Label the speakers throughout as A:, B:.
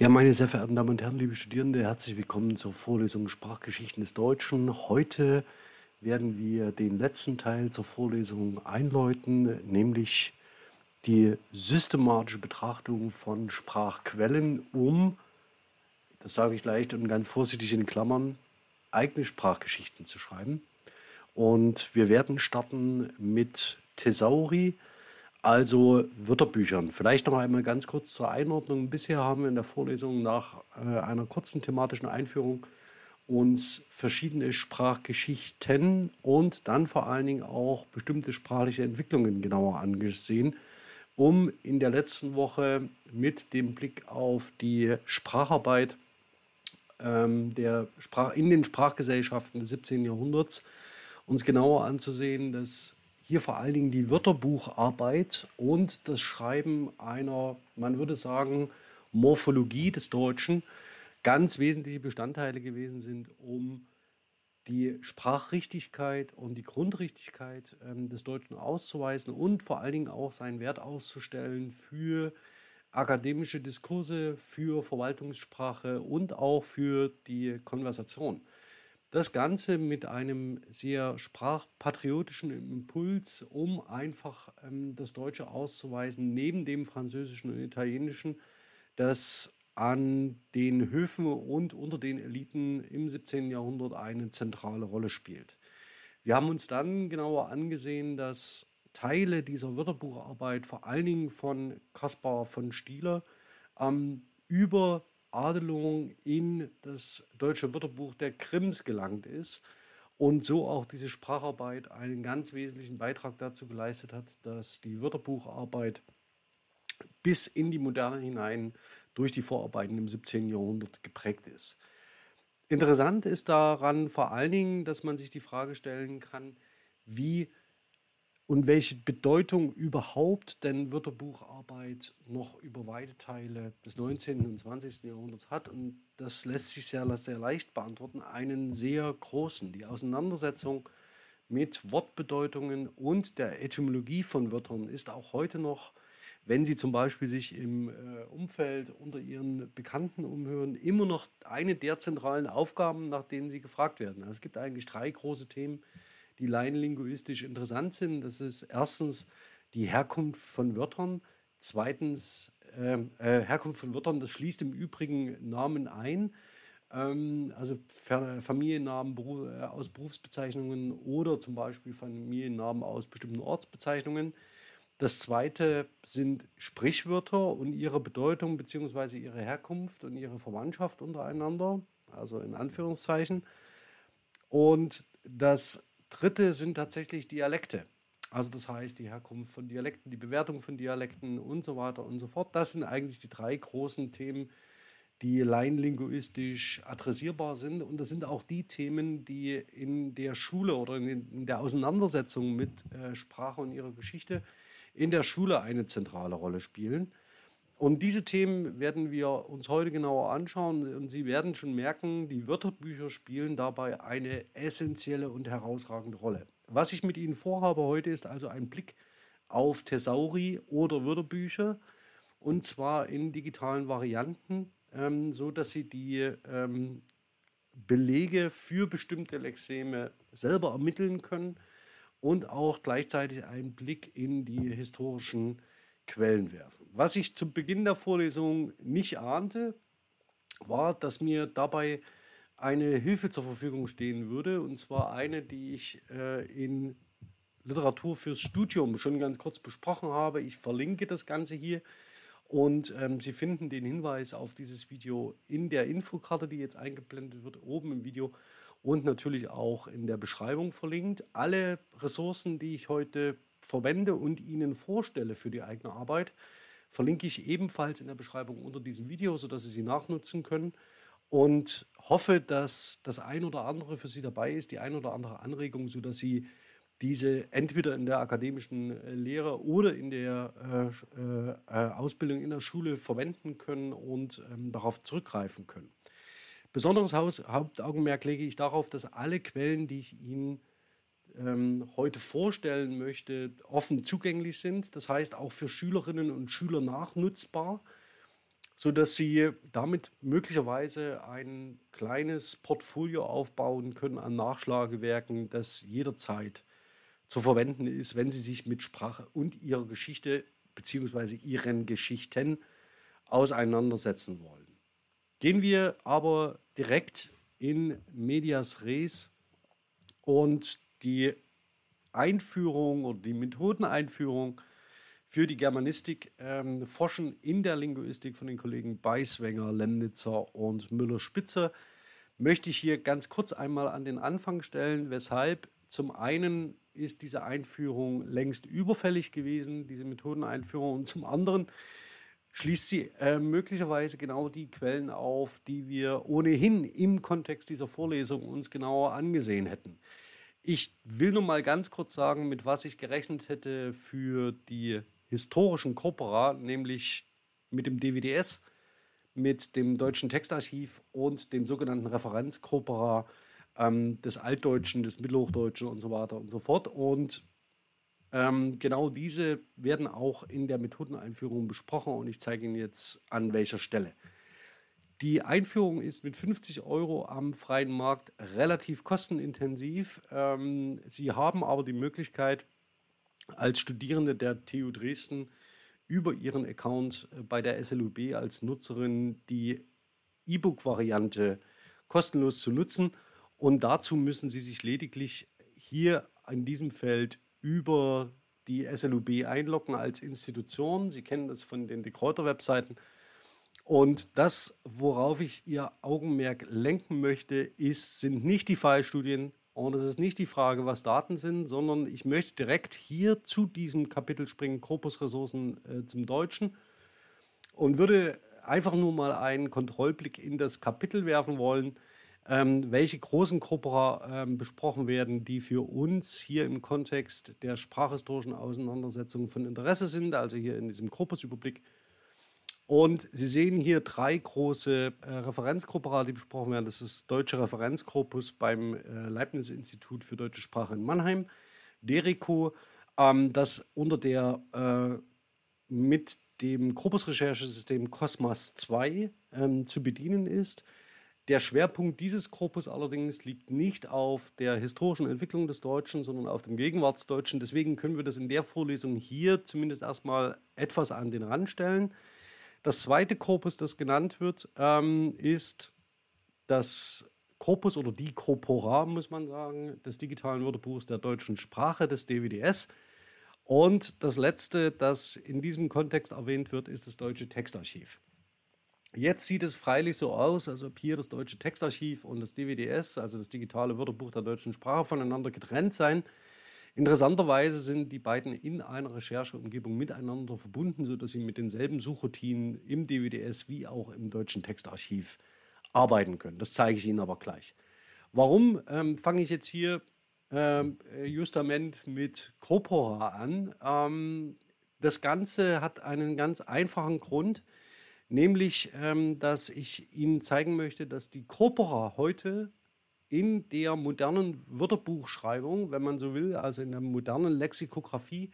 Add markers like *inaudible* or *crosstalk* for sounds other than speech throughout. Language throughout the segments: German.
A: Ja, meine sehr verehrten Damen und Herren, liebe Studierende, herzlich willkommen zur Vorlesung Sprachgeschichten des Deutschen. Heute werden wir den letzten Teil zur Vorlesung einläuten, nämlich die systematische Betrachtung von Sprachquellen, um, das sage ich leicht und ganz vorsichtig in Klammern, eigene Sprachgeschichten zu schreiben. Und wir werden starten mit Thesauri, also Wörterbüchern. Vielleicht noch einmal ganz kurz zur Einordnung. Bisher haben wir in der Vorlesung nach äh, einer kurzen thematischen Einführung uns verschiedene Sprachgeschichten und dann vor allen Dingen auch bestimmte sprachliche Entwicklungen genauer angesehen, um in der letzten Woche mit dem Blick auf die Spracharbeit ähm, der Sprach in den Sprachgesellschaften des 17. Jahrhunderts uns genauer anzusehen, dass hier vor allen Dingen die Wörterbucharbeit und das Schreiben einer, man würde sagen, Morphologie des Deutschen ganz wesentliche Bestandteile gewesen sind, um die Sprachrichtigkeit und die Grundrichtigkeit ähm, des Deutschen auszuweisen und vor allen Dingen auch seinen Wert auszustellen für akademische Diskurse, für Verwaltungssprache und auch für die Konversation. Das Ganze mit einem sehr sprachpatriotischen Impuls, um einfach ähm, das Deutsche auszuweisen, neben dem Französischen und Italienischen, das an den Höfen und unter den Eliten im 17. Jahrhundert eine zentrale Rolle spielt. Wir haben uns dann genauer angesehen, dass Teile dieser Wörterbucharbeit vor allen Dingen von Caspar von Stieler ähm, über Adelung in das deutsche Wörterbuch der Krims gelangt ist und so auch diese Spracharbeit einen ganz wesentlichen Beitrag dazu geleistet hat, dass die Wörterbucharbeit bis in die Moderne hinein durch die Vorarbeiten im 17. Jahrhundert geprägt ist. Interessant ist daran vor allen Dingen, dass man sich die Frage stellen kann, wie und welche Bedeutung überhaupt denn Wörterbucharbeit noch über weite Teile des 19. und 20. Jahrhunderts hat. Und das lässt sich sehr, sehr leicht beantworten. Einen sehr großen. Die Auseinandersetzung mit Wortbedeutungen und der Etymologie von Wörtern ist auch heute noch, wenn Sie zum Beispiel sich im äh, Umfeld unter Ihren Bekannten umhören, immer noch eine der zentralen Aufgaben, nach denen Sie gefragt werden. Also es gibt eigentlich drei große Themen, die laienlinguistisch interessant sind. Das ist erstens die Herkunft von Wörtern, zweitens ähm, äh, Herkunft von Wörtern, das schließt im Übrigen Namen ein, ähm, also Familiennamen Beruf, äh, aus Berufsbezeichnungen oder zum Beispiel Familiennamen aus bestimmten Ortsbezeichnungen. Das zweite sind Sprichwörter und ihre Bedeutung bzw. ihre Herkunft und ihre Verwandtschaft untereinander, also in Anführungszeichen. Und das dritte sind tatsächlich Dialekte. Also das heißt die Herkunft von Dialekten, die Bewertung von Dialekten und so weiter und so fort. Das sind eigentlich die drei großen Themen, die laienlinguistisch adressierbar sind. Und das sind auch die Themen, die in der Schule oder in der Auseinandersetzung mit äh, Sprache und ihrer Geschichte in der Schule eine zentrale Rolle spielen. Und diese Themen werden wir uns heute genauer anschauen und Sie werden schon merken, die Wörterbücher spielen dabei eine essentielle und herausragende Rolle. Was ich mit Ihnen vorhabe heute ist also ein Blick auf Thesauri oder Wörterbücher und zwar in digitalen Varianten, ähm, so dass Sie die ähm, Belege für bestimmte Lexeme selber ermitteln können und auch gleichzeitig einen Blick in die historischen Quellen werfen. Was ich zu Beginn der Vorlesung nicht ahnte, war, dass mir dabei eine Hilfe zur Verfügung stehen würde, und zwar eine, die ich äh, in Literatur fürs Studium schon ganz kurz besprochen habe. Ich verlinke das Ganze hier und ähm, Sie finden den Hinweis auf dieses Video in der Infokarte, die jetzt eingeblendet wird, oben im Video und natürlich auch in der Beschreibung verlinkt. Alle Ressourcen, die ich heute verwende und Ihnen vorstelle für die eigene Arbeit, verlinke ich ebenfalls in der Beschreibung unter diesem Video, sodass Sie sie nachnutzen können. Und hoffe, dass das ein oder andere für Sie dabei ist, die ein oder andere Anregung, sodass Sie diese entweder in der akademischen äh, Lehre oder in der äh, äh, Ausbildung in der Schule verwenden können und ähm, darauf zurückgreifen können. Besonderes Hauptaugenmerk lege ich darauf, dass alle Quellen, die ich Ihnen heute vorstellen möchte, offen zugänglich sind. Das heißt auch für Schülerinnen und Schüler nachnutzbar, sodass Sie damit möglicherweise ein kleines Portfolio aufbauen können an Nachschlagewerken, das jederzeit zu verwenden ist, wenn Sie sich mit Sprache und ihrer Geschichte bzw. ihren Geschichten auseinandersetzen wollen. Gehen wir aber direkt in Medias Res und die Einführung oder die Methodeneinführung für die Germanistik ähm, forschen in der Linguistik von den Kollegen Beiswenger, Lemnitzer und Müller-Spitzer möchte ich hier ganz kurz einmal an den Anfang stellen, weshalb zum einen ist diese Einführung längst überfällig gewesen, diese Methodeneinführung, und zum anderen schließt sie äh, möglicherweise genau die Quellen auf, die wir ohnehin im Kontext dieser Vorlesung uns genauer angesehen hätten. Ich will nur mal ganz kurz sagen, mit was ich gerechnet hätte für die historischen Corpora, nämlich mit dem DWDS, mit dem Deutschen Textarchiv und den sogenannten Referenzcorpora ähm, des Altdeutschen, des Mittelhochdeutschen und so weiter und so fort. Und ähm, genau diese werden auch in der Methodeneinführung besprochen und ich zeige Ihnen jetzt an welcher Stelle. Die Einführung ist mit 50 Euro am freien Markt relativ kostenintensiv. Ähm, Sie haben aber die Möglichkeit, als Studierende der TU Dresden über Ihren Account äh, bei der SLUB als Nutzerin die E-Book-Variante kostenlos zu nutzen. Und dazu müssen Sie sich lediglich hier in diesem Feld über die SLUB einloggen als Institution. Sie kennen das von den Dekräuter-Webseiten. Und das, worauf ich Ihr Augenmerk lenken möchte, ist, sind nicht die Fallstudien und es ist nicht die Frage, was Daten sind, sondern ich möchte direkt hier zu diesem Kapitel springen, Korpusressourcen äh, zum Deutschen und würde einfach nur mal einen Kontrollblick in das Kapitel werfen wollen, ähm, welche großen Corpora ähm, besprochen werden, die für uns hier im Kontext der sprachhistorischen Auseinandersetzung von Interesse sind, also hier in diesem Korpusüberblick. Und Sie sehen hier drei große äh, Referenzkorpora, die besprochen werden. Das ist Deutsche Referenzkorpus beim äh, Leibniz-Institut für deutsche Sprache in Mannheim, DERICO, ähm, das unter der äh, mit dem Korpusrecherchesystem COSMAS 2 ähm, zu bedienen ist. Der Schwerpunkt dieses Korpus allerdings liegt nicht auf der historischen Entwicklung des Deutschen, sondern auf dem Gegenwartsdeutschen. Deswegen können wir das in der Vorlesung hier zumindest erstmal etwas an den Rand stellen. Das zweite Korpus, das genannt wird, ähm, ist das Korpus oder die Corpora, muss man sagen, des digitalen Wörterbuchs der deutschen Sprache, des DWDS. Und das letzte, das in diesem Kontext erwähnt wird, ist das Deutsche Textarchiv. Jetzt sieht es freilich so aus, als ob hier das Deutsche Textarchiv und das DWDS, also das digitale Wörterbuch der deutschen Sprache, voneinander getrennt seien. Interessanterweise sind die beiden in einer Rechercheumgebung miteinander verbunden, sodass sie mit denselben Suchroutinen im DWDS wie auch im Deutschen Textarchiv arbeiten können. Das zeige ich Ihnen aber gleich. Warum ähm, fange ich jetzt hier ähm, justament mit Corpora an? Ähm, das Ganze hat einen ganz einfachen Grund nämlich ähm, dass ich Ihnen zeigen möchte, dass die Corpora heute in der modernen Wörterbuchschreibung, wenn man so will, also in der modernen Lexikographie,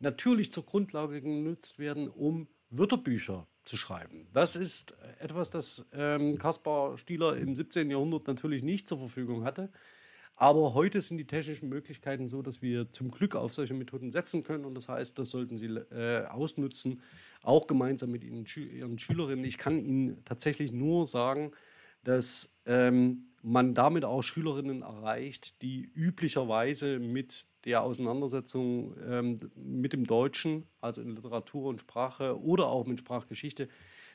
A: natürlich zur Grundlage genutzt werden, um Wörterbücher zu schreiben. Das ist etwas, das ähm, Kaspar Stieler im 17. Jahrhundert natürlich nicht zur Verfügung hatte. Aber heute sind die technischen Möglichkeiten so, dass wir zum Glück auf solche Methoden setzen können. Und das heißt, das sollten Sie äh, ausnutzen, auch gemeinsam mit Ihnen, Ihren Schülerinnen. Ich kann Ihnen tatsächlich nur sagen, dass ähm, man damit auch Schülerinnen erreicht, die üblicherweise mit der Auseinandersetzung ähm, mit dem Deutschen, also in Literatur und Sprache oder auch mit Sprachgeschichte,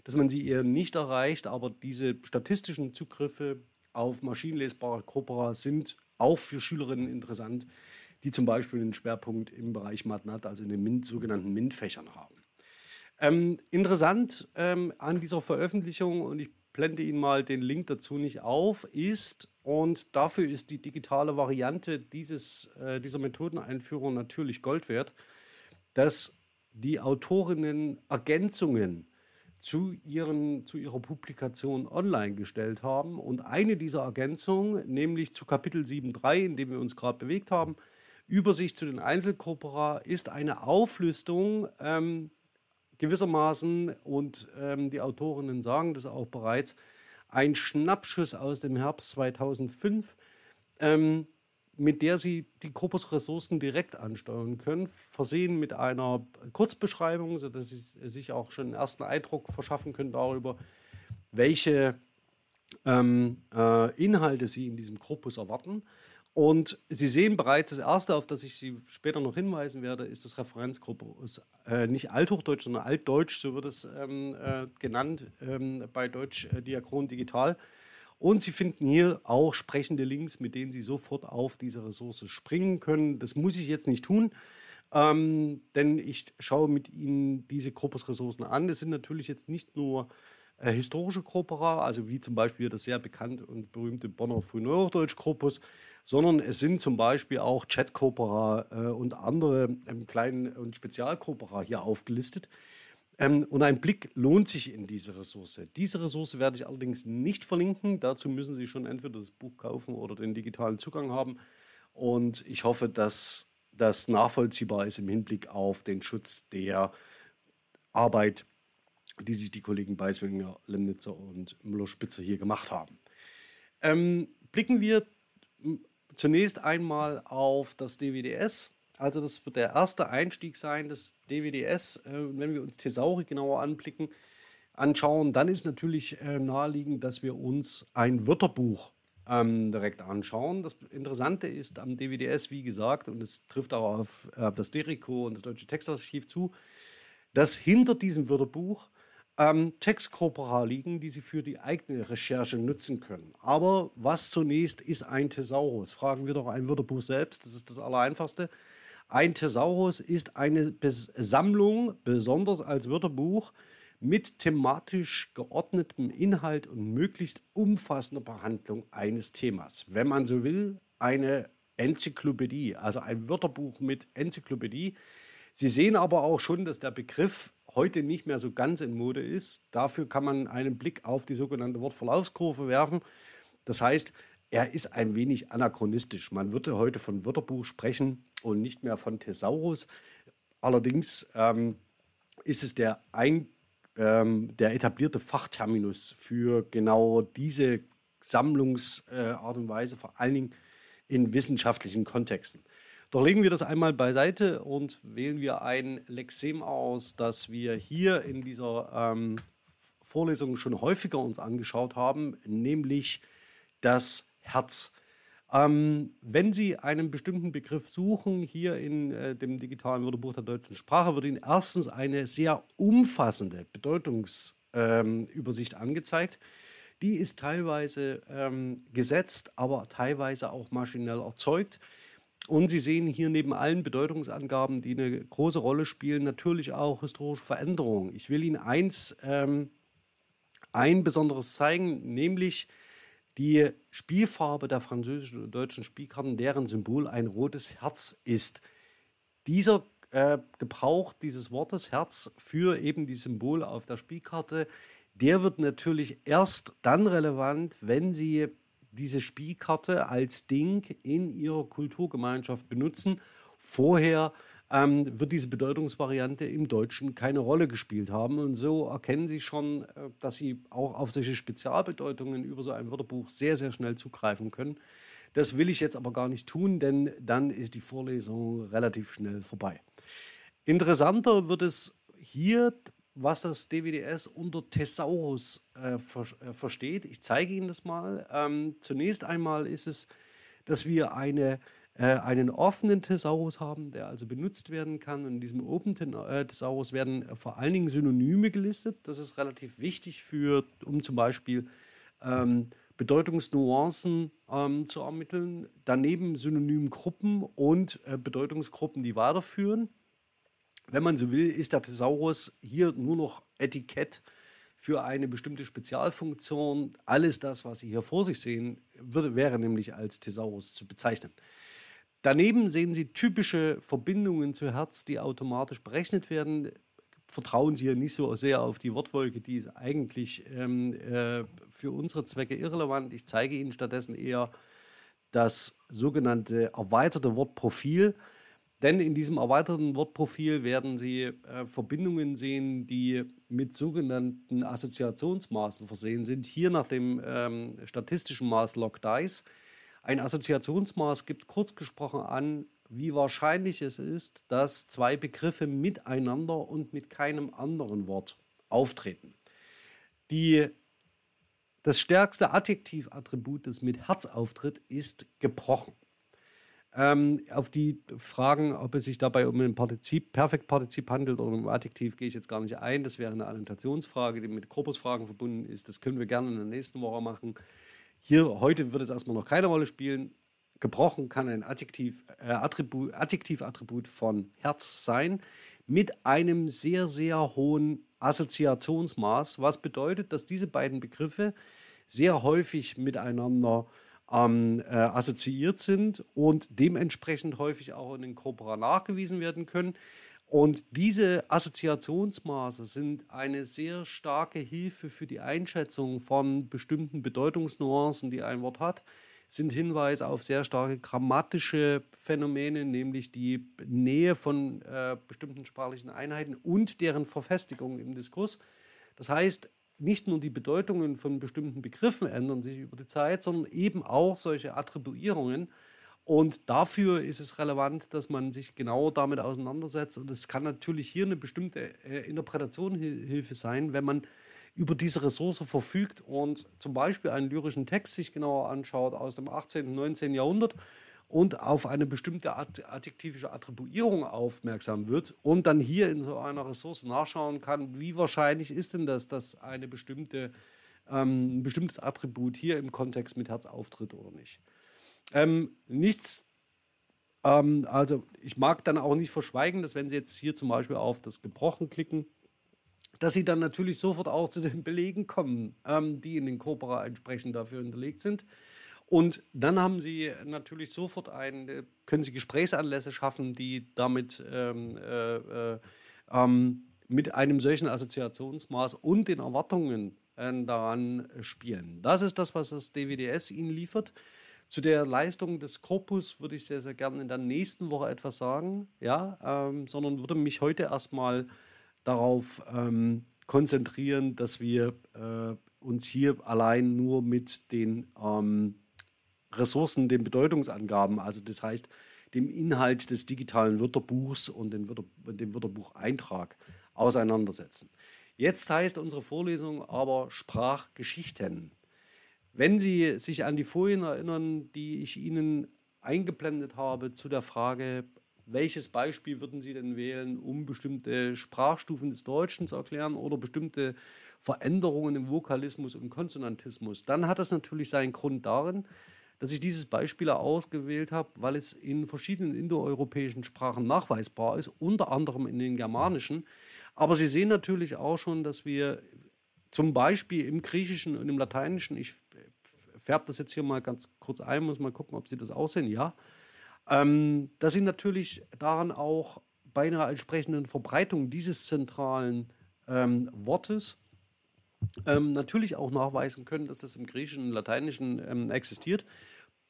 A: dass man sie eher nicht erreicht, aber diese statistischen Zugriffe auf maschinenlesbare Corpora sind auch für Schülerinnen interessant, die zum Beispiel einen Schwerpunkt im Bereich MATNAT, also in den MINT, sogenannten MINT-Fächern haben. Ähm, interessant ähm, an dieser Veröffentlichung, und ich blende Ihnen mal den Link dazu nicht auf, ist, und dafür ist die digitale Variante dieses, äh, dieser Methodeneinführung natürlich Gold wert, dass die Autorinnen Ergänzungen zu, ihren, zu ihrer Publikation online gestellt haben. Und eine dieser Ergänzungen, nämlich zu Kapitel 7.3, in dem wir uns gerade bewegt haben, Übersicht zu den Einzelkorpora, ist eine Auflistung ähm, gewissermaßen, und ähm, die Autorinnen sagen das auch bereits, ein Schnappschuss aus dem Herbst 2005, ähm, mit der Sie die Corpus-Ressourcen direkt ansteuern können, versehen mit einer Kurzbeschreibung, sodass Sie sich auch schon einen ersten Eindruck verschaffen können darüber, welche ähm, äh, Inhalte Sie in diesem Korpus erwarten. Und Sie sehen bereits, das erste, auf das ich Sie später noch hinweisen werde, ist das Referenzkorpus. Äh, nicht Althochdeutsch, sondern Altdeutsch, so wird es ähm, äh, genannt ähm, bei Deutsch äh, Diachron Digital. Und Sie finden hier auch sprechende Links, mit denen Sie sofort auf diese Ressource springen können. Das muss ich jetzt nicht tun, ähm, denn ich schaue mit Ihnen diese Korpusressourcen an. Es sind natürlich jetzt nicht nur äh, historische Corpora, also wie zum Beispiel das sehr bekannte und berühmte Bonner Frühneuhochdeutsch-Korpus, sondern es sind zum Beispiel auch Chat-Corpora äh, und andere ähm, kleinen und Spezialcorpora hier aufgelistet. Ähm, und ein Blick lohnt sich in diese Ressource. Diese Ressource werde ich allerdings nicht verlinken. Dazu müssen Sie schon entweder das Buch kaufen oder den digitalen Zugang haben. Und ich hoffe, dass das nachvollziehbar ist im Hinblick auf den Schutz der Arbeit, die sich die Kollegen Beiswinger, Lemnitzer und Müller-Spitzer hier gemacht haben. Ähm, blicken wir zunächst einmal auf das DWDS. Also das wird der erste Einstieg sein, das DWDS. Äh, wenn wir uns Thesauri genauer anblicken, anschauen, dann ist natürlich äh, naheliegend, dass wir uns ein Wörterbuch ähm, direkt anschauen. Das Interessante ist am DWDS, wie gesagt, und es trifft auch auf äh, das DERICO und das Deutsche Textarchiv zu, dass hinter diesem Wörterbuch ähm, Textkorpora liegen, die Sie für die eigene Recherche nutzen können. Aber was zunächst ist ein Thesaurus? Fragen wir doch ein Wörterbuch selbst, das ist das Allereinfachste. Ein Thesaurus ist eine Sammlung, besonders als Wörterbuch, mit thematisch geordnetem Inhalt und möglichst umfassender Behandlung eines Themas. Wenn man so will, eine Enzyklopädie, also ein Wörterbuch mit Enzyklopädie. Sie sehen aber auch schon, dass der Begriff heute nicht mehr so ganz in Mode ist. Dafür kann man einen Blick auf die sogenannte Wortverlaufskurve werfen. Das heißt, er ist ein wenig anachronistisch. Man würde heute von Wörterbuch sprechen und nicht mehr von Thesaurus. Allerdings ähm, ist es der, ein, ähm, der etablierte Fachterminus für genau diese Sammlungsart äh, und Weise, vor allen Dingen in wissenschaftlichen Kontexten. Doch legen wir das einmal beiseite und wählen wir ein Lexem aus, das wir hier in dieser ähm, Vorlesung schon häufiger uns angeschaut haben, nämlich das Herz. Ähm, wenn Sie einen bestimmten Begriff suchen, hier in äh, dem digitalen Wörterbuch der deutschen Sprache, wird Ihnen erstens eine sehr umfassende Bedeutungsübersicht ähm, angezeigt. Die ist teilweise ähm, gesetzt, aber teilweise auch maschinell erzeugt. Und Sie sehen hier neben allen Bedeutungsangaben, die eine große Rolle spielen, natürlich auch historische Veränderungen. Ich will Ihnen eins, ähm, ein besonderes zeigen, nämlich die Spielfarbe der französischen und deutschen Spielkarten, deren Symbol ein rotes Herz ist. Dieser äh, Gebrauch dieses Wortes Herz für eben die Symbole auf der Spielkarte, der wird natürlich erst dann relevant, wenn Sie diese Spielkarte als Ding in Ihrer Kulturgemeinschaft benutzen. Vorher ähm, wird diese Bedeutungsvariante im Deutschen keine Rolle gespielt haben. Und so erkennen Sie schon, äh, dass Sie auch auf solche Spezialbedeutungen über so ein Wörterbuch sehr, sehr schnell zugreifen können. Das will ich jetzt aber gar nicht tun, denn dann ist die Vorlesung relativ schnell vorbei. Interessanter wird es hier, was das DWDS unter Thesaurus äh, ver äh, versteht. Ich zeige Ihnen das mal. Ähm, zunächst einmal ist es, dass wir eine äh, einen offenen Thesaurus haben, der also benutzt werden kann. Und in diesem Open äh, Thesaurus werden vor allen Dingen Synonyme gelistet. Das ist relativ wichtig für, um zum Beispiel ähm, Bedeutungsnuancen ähm, zu ermitteln. Daneben Synonymgruppen und äh, Bedeutungsgruppen, die weiterführen. Wenn man so will, ist der Thesaurus hier nur noch Etikett für eine bestimmte Spezialfunktion. Alles das, was Sie hier vor sich sehen, würde, wäre nämlich als Thesaurus zu bezeichnen. Daneben sehen Sie typische Verbindungen zu Herz, die automatisch berechnet werden. Vertrauen Sie hier nicht so sehr auf die Wortwolke, die ist eigentlich ähm, äh, für unsere Zwecke irrelevant. Ich zeige Ihnen stattdessen eher das sogenannte erweiterte Wortprofil. Denn in diesem erweiterten Wortprofil werden Sie äh, Verbindungen sehen, die mit sogenannten Assoziationsmaßen versehen sind. Hier nach dem ähm, statistischen Maß Log-Dice. Ein Assoziationsmaß gibt kurz gesprochen an, wie wahrscheinlich es ist, dass zwei Begriffe miteinander und mit keinem anderen Wort auftreten. Die, das stärkste Adjektivattribut, das mit Herz auftritt, ist gebrochen. Ähm, auf die Fragen, ob es sich dabei um ein Partizip, Perfektpartizip handelt oder um ein Adjektiv, gehe ich jetzt gar nicht ein. Das wäre eine Annotationsfrage, die mit Korpusfragen verbunden ist. Das können wir gerne in der nächsten Woche machen. Hier heute wird es erstmal noch keine Rolle spielen. Gebrochen kann ein Adjektiv, äh, Attribut, Adjektivattribut von Herz sein mit einem sehr, sehr hohen Assoziationsmaß, was bedeutet, dass diese beiden Begriffe sehr häufig miteinander ähm, äh, assoziiert sind und dementsprechend häufig auch in den Corpora nachgewiesen werden können. Und diese Assoziationsmaße sind eine sehr starke Hilfe für die Einschätzung von bestimmten Bedeutungsnuancen, die ein Wort hat, sind Hinweise auf sehr starke grammatische Phänomene, nämlich die Nähe von äh, bestimmten sprachlichen Einheiten und deren Verfestigung im Diskurs. Das heißt, nicht nur die Bedeutungen von bestimmten Begriffen ändern sich über die Zeit, sondern eben auch solche Attribuierungen. Und dafür ist es relevant, dass man sich genau damit auseinandersetzt. Und es kann natürlich hier eine bestimmte äh, Interpretationshilfe sein, wenn man über diese Ressource verfügt und zum Beispiel einen lyrischen Text sich genauer anschaut aus dem 18. und 19. Jahrhundert und auf eine bestimmte adjektivische Attribuierung aufmerksam wird und dann hier in so einer Ressource nachschauen kann, wie wahrscheinlich ist denn das, dass eine bestimmte, ähm, ein bestimmtes Attribut hier im Kontext mit Herz auftritt oder nicht. Ähm, nichts, ähm, also ich mag dann auch nicht verschweigen, dass wenn Sie jetzt hier zum Beispiel auf das Gebrochen klicken, dass Sie dann natürlich sofort auch zu den Belegen kommen, ähm, die in den Corpora entsprechend dafür hinterlegt sind. Und dann haben Sie natürlich sofort ein, äh, können Sie Gesprächsanlässe schaffen, die damit ähm, äh, äh, ähm, mit einem solchen Assoziationsmaß und den Erwartungen äh, daran spielen. Das ist das, was das DWDS Ihnen liefert. Zu der Leistung des Korpus würde ich sehr, sehr gerne in der nächsten Woche etwas sagen, ja, ähm, sondern würde mich heute erstmal darauf ähm, konzentrieren, dass wir äh, uns hier allein nur mit den ähm, Ressourcen, den Bedeutungsangaben, also das heißt dem Inhalt des digitalen Wörterbuchs und dem, Wörter, dem Wörterbucheintrag auseinandersetzen. Jetzt heißt unsere Vorlesung aber Sprachgeschichten. Wenn Sie sich an die Folien erinnern, die ich Ihnen eingeblendet habe zu der Frage, welches Beispiel würden Sie denn wählen, um bestimmte Sprachstufen des Deutschen zu erklären oder bestimmte Veränderungen im Vokalismus und Konsonantismus, dann hat das natürlich seinen Grund darin, dass ich dieses Beispiel ausgewählt habe, weil es in verschiedenen indoeuropäischen Sprachen nachweisbar ist, unter anderem in den germanischen. Aber Sie sehen natürlich auch schon, dass wir zum Beispiel im Griechischen und im Lateinischen, ich färbe das jetzt hier mal ganz kurz ein, muss mal gucken, ob Sie das aussehen, ja, ähm, dass Sie natürlich daran auch bei einer entsprechenden Verbreitung dieses zentralen ähm, Wortes ähm, natürlich auch nachweisen können, dass das im Griechischen und Lateinischen ähm, existiert.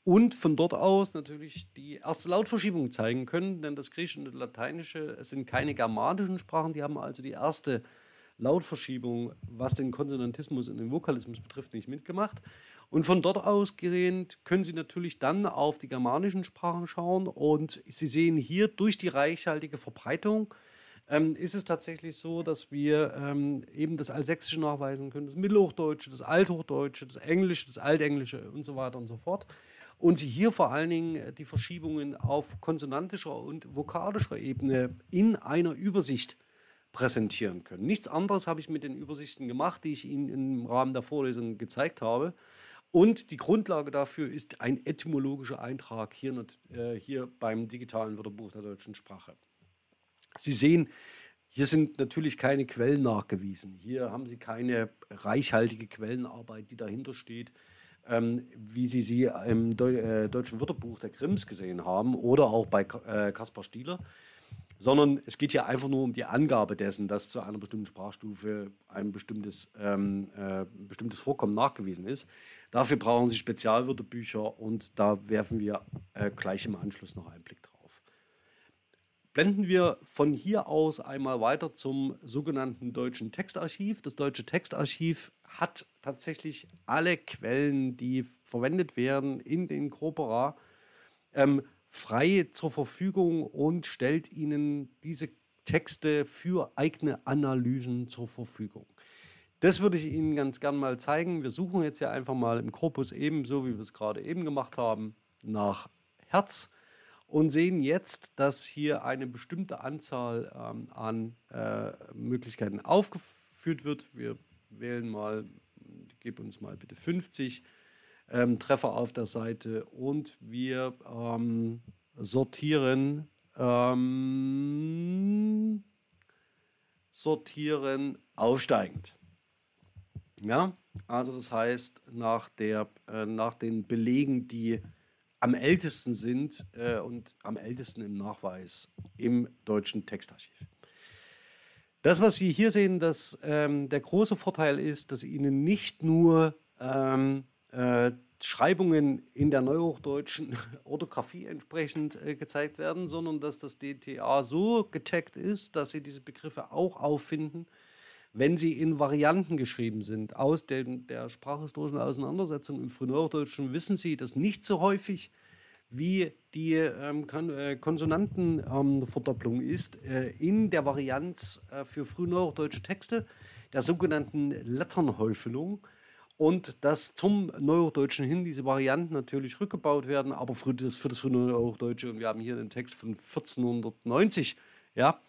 A: Und von dort aus natürlich die erste Lautverschiebung zeigen können, denn das Griechische und Lateinische sind keine germanischen Sprachen, die haben also die erste Lautverschiebung, was den Konsonantismus und den Vokalismus betrifft, nicht mitgemacht. Und von dort aus gehend können Sie natürlich dann auf die germanischen Sprachen schauen und Sie sehen hier durch die reichhaltige Verbreitung ähm, ist es tatsächlich so, dass wir ähm, eben das Altsächsische nachweisen können, das Mittelhochdeutsche, das Althochdeutsche, das Englische, das Altenglische und so weiter und so fort. Und Sie hier vor allen Dingen äh, die Verschiebungen auf konsonantischer und vokalischer Ebene in einer Übersicht präsentieren können. Nichts anderes habe ich mit den Übersichten gemacht, die ich Ihnen im Rahmen der Vorlesung gezeigt habe. Und die Grundlage dafür ist ein etymologischer Eintrag hier, äh, hier beim digitalen Wörterbuch der deutschen Sprache. Sie sehen, hier sind natürlich keine Quellen nachgewiesen. Hier haben Sie keine reichhaltige Quellenarbeit, die dahinter steht, ähm, wie Sie sie im Deu äh, deutschen Wörterbuch der Grimms gesehen haben oder auch bei äh, Kaspar Stieler, sondern es geht hier einfach nur um die Angabe dessen, dass zu einer bestimmten Sprachstufe ein bestimmtes, ähm, äh, bestimmtes Vorkommen nachgewiesen ist. Dafür brauchen Sie Spezialwörterbücher und da werfen wir äh, gleich im Anschluss noch einen Blick drauf. Blenden wir von hier aus einmal weiter zum sogenannten Deutschen Textarchiv. Das Deutsche Textarchiv hat tatsächlich alle Quellen, die verwendet werden in den Corpora, ähm, frei zur Verfügung und stellt Ihnen diese Texte für eigene Analysen zur Verfügung. Das würde ich Ihnen ganz gern mal zeigen. Wir suchen jetzt ja einfach mal im Korpus ebenso, wie wir es gerade eben gemacht haben, nach Herz und sehen jetzt, dass hier eine bestimmte Anzahl ähm, an äh, Möglichkeiten aufgeführt wird. Wir wählen mal, gib uns mal bitte 50 ähm, Treffer auf der Seite und wir ähm, sortieren, ähm, sortieren aufsteigend. Ja, also das heißt, nach, der, äh, nach den Belegen, die am ältesten sind äh, und am ältesten im Nachweis im deutschen Textarchiv. Das, was Sie hier sehen, dass ähm, der große Vorteil ist, dass Ihnen nicht nur ähm, äh, Schreibungen in der neuhochdeutschen *laughs* Orthographie entsprechend äh, gezeigt werden, sondern dass das DTA so getaggt ist, dass Sie diese Begriffe auch auffinden, wenn sie in Varianten geschrieben sind. Aus den, der sprachhistorischen Auseinandersetzung im Frühneuhochdeutschen wissen Sie, dass nicht so häufig wie die ähm, äh, Konsonantenverdopplung ähm, ist äh, in der Varianz äh, für frühneuhochdeutsche Texte, der sogenannten Letternhäufelung. Und dass zum Neuhochdeutschen hin diese Varianten natürlich rückgebaut werden, aber für das, für das Frühneuhochdeutsche, und wir haben hier einen Text von 1490, ja,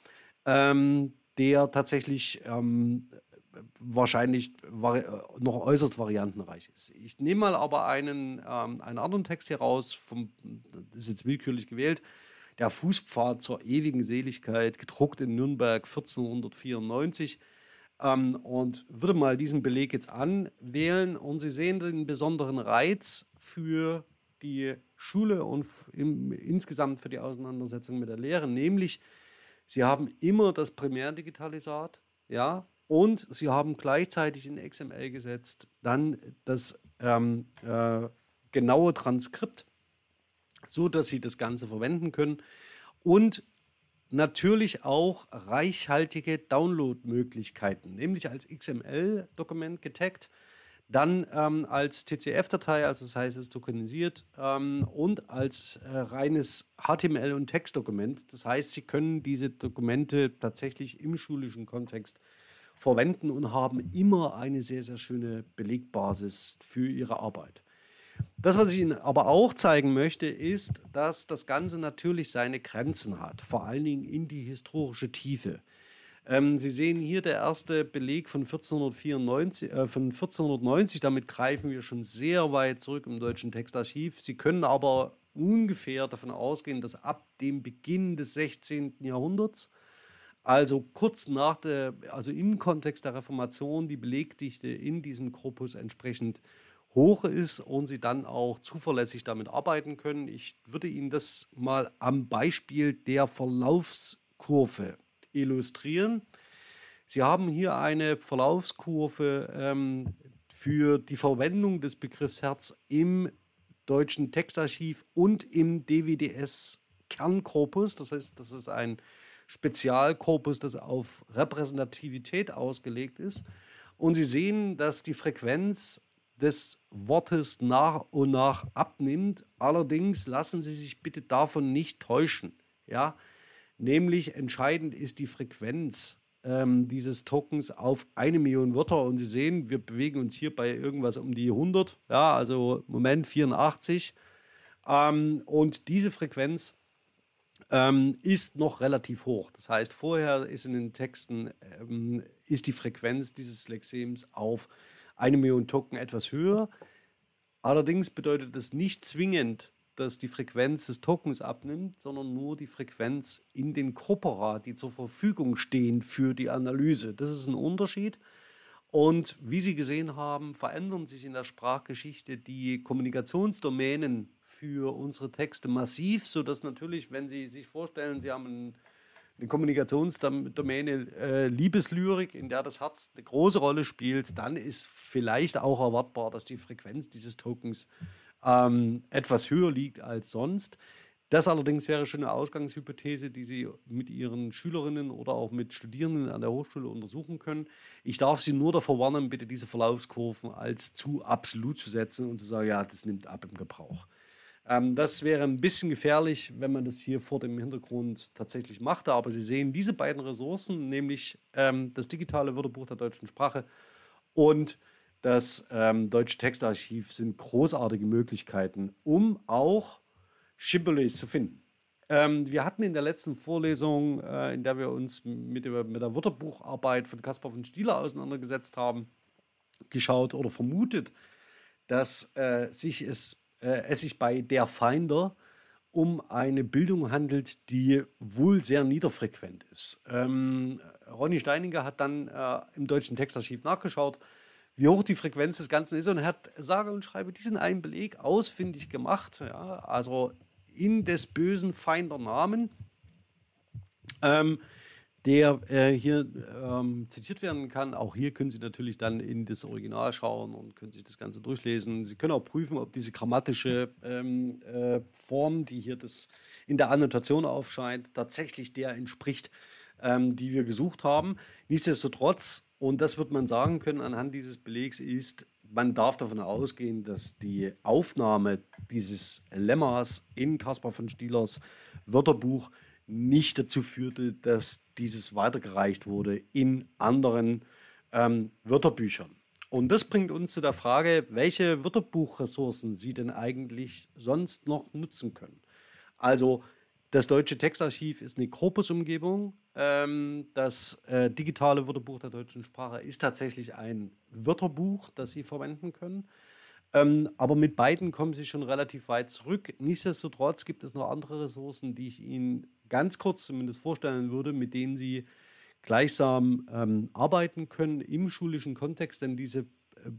A: ähm, der tatsächlich ähm, wahrscheinlich noch äußerst variantenreich ist. Ich nehme mal aber einen, ähm, einen anderen Text hier raus, vom, das ist jetzt willkürlich gewählt, der Fußpfad zur ewigen Seligkeit, gedruckt in Nürnberg 1494. Ähm, und würde mal diesen Beleg jetzt anwählen und Sie sehen den besonderen Reiz für die Schule und im, insgesamt für die Auseinandersetzung mit der Lehre, nämlich Sie haben immer das Primärdigitalisat, ja, und Sie haben gleichzeitig in XML gesetzt dann das ähm, äh, genaue Transkript, so dass Sie das Ganze verwenden können und natürlich auch reichhaltige Download-Möglichkeiten, nämlich als XML-Dokument getaggt dann ähm, als TCF-Datei, also das heißt, es ist tokenisiert ähm, und als äh, reines HTML- und Textdokument. Das heißt, Sie können diese Dokumente tatsächlich im schulischen Kontext verwenden und haben immer eine sehr, sehr schöne Belegbasis für Ihre Arbeit. Das, was ich Ihnen aber auch zeigen möchte, ist, dass das Ganze natürlich seine Grenzen hat, vor allen Dingen in die historische Tiefe. Ähm, Sie sehen hier der erste Beleg von 1494, äh, von 1490. Damit greifen wir schon sehr weit zurück im deutschen Textarchiv. Sie können aber ungefähr davon ausgehen, dass ab dem Beginn des 16. Jahrhunderts, also kurz nach der, also im Kontext der Reformation, die Belegdichte in diesem Korpus entsprechend hoch ist und Sie dann auch zuverlässig damit arbeiten können. Ich würde Ihnen das mal am Beispiel der Verlaufskurve illustrieren. Sie haben hier eine Verlaufskurve ähm, für die Verwendung des Begriffs Herz im deutschen Textarchiv und im DWDS-Kernkorpus. Das heißt, das ist ein Spezialkorpus, das auf Repräsentativität ausgelegt ist. Und Sie sehen, dass die Frequenz des Wortes nach und nach abnimmt. Allerdings lassen Sie sich bitte davon nicht täuschen. Ja, Nämlich entscheidend ist die Frequenz ähm, dieses Tokens auf eine Million Wörter. Und Sie sehen, wir bewegen uns hier bei irgendwas um die 100, ja, also Moment 84. Ähm, und diese Frequenz ähm, ist noch relativ hoch. Das heißt, vorher ist in den Texten ähm, ist die Frequenz dieses Lexems auf eine Million Token etwas höher. Allerdings bedeutet das nicht zwingend, dass die Frequenz des Tokens abnimmt, sondern nur die Frequenz in den Corpora, die zur Verfügung stehen für die Analyse. Das ist ein Unterschied. Und wie Sie gesehen haben, verändern sich in der Sprachgeschichte die Kommunikationsdomänen für unsere Texte massiv, sodass natürlich, wenn Sie sich vorstellen, Sie haben ein, eine Kommunikationsdomäne äh, Liebeslyrik, in der das Herz eine große Rolle spielt, dann ist vielleicht auch erwartbar, dass die Frequenz dieses Tokens ähm, etwas höher liegt als sonst. Das allerdings wäre schon eine Ausgangshypothese, die Sie mit Ihren Schülerinnen oder auch mit Studierenden an der Hochschule untersuchen können. Ich darf Sie nur davor warnen, bitte diese Verlaufskurven als zu absolut zu setzen und zu sagen, ja, das nimmt ab im Gebrauch. Ähm, das wäre ein bisschen gefährlich, wenn man das hier vor dem Hintergrund tatsächlich machte. Aber Sie sehen diese beiden Ressourcen, nämlich ähm, das digitale Wörterbuch der deutschen Sprache und das ähm, Deutsche Textarchiv, sind großartige Möglichkeiten, um auch Shibboleths zu finden. Ähm, wir hatten in der letzten Vorlesung, äh, in der wir uns mit, mit der Wörterbucharbeit von Caspar von Stieler auseinandergesetzt haben, geschaut oder vermutet, dass äh, sich es, äh, es sich bei der Finder um eine Bildung handelt, die wohl sehr niederfrequent ist. Ähm, Ronny Steininger hat dann äh, im Deutschen Textarchiv nachgeschaut, wie hoch die Frequenz des Ganzen ist und er hat sage und schreibe diesen einen Beleg ausfindig gemacht. Ja, also in des bösen Feinder Namen, ähm, der äh, hier ähm, zitiert werden kann. Auch hier können Sie natürlich dann in das Original schauen und können sich das Ganze durchlesen. Sie können auch prüfen, ob diese grammatische ähm, äh, Form, die hier das in der Annotation aufscheint, tatsächlich der entspricht, ähm, die wir gesucht haben. Nichtsdestotrotz, und das wird man sagen können anhand dieses Belegs, ist man darf davon ausgehen, dass die Aufnahme dieses Lemmas in Caspar von Stielers Wörterbuch nicht dazu führte, dass dieses weitergereicht wurde in anderen ähm, Wörterbüchern. Und das bringt uns zu der Frage, welche Wörterbuchressourcen Sie denn eigentlich sonst noch nutzen können. Also das Deutsche Textarchiv ist eine Corpus-Umgebung. Ähm, das äh, digitale Wörterbuch der deutschen Sprache ist tatsächlich ein Wörterbuch, das Sie verwenden können. Ähm, aber mit beiden kommen Sie schon relativ weit zurück. Nichtsdestotrotz gibt es noch andere Ressourcen, die ich Ihnen ganz kurz zumindest vorstellen würde, mit denen Sie gleichsam ähm, arbeiten können im schulischen Kontext, denn diese äh,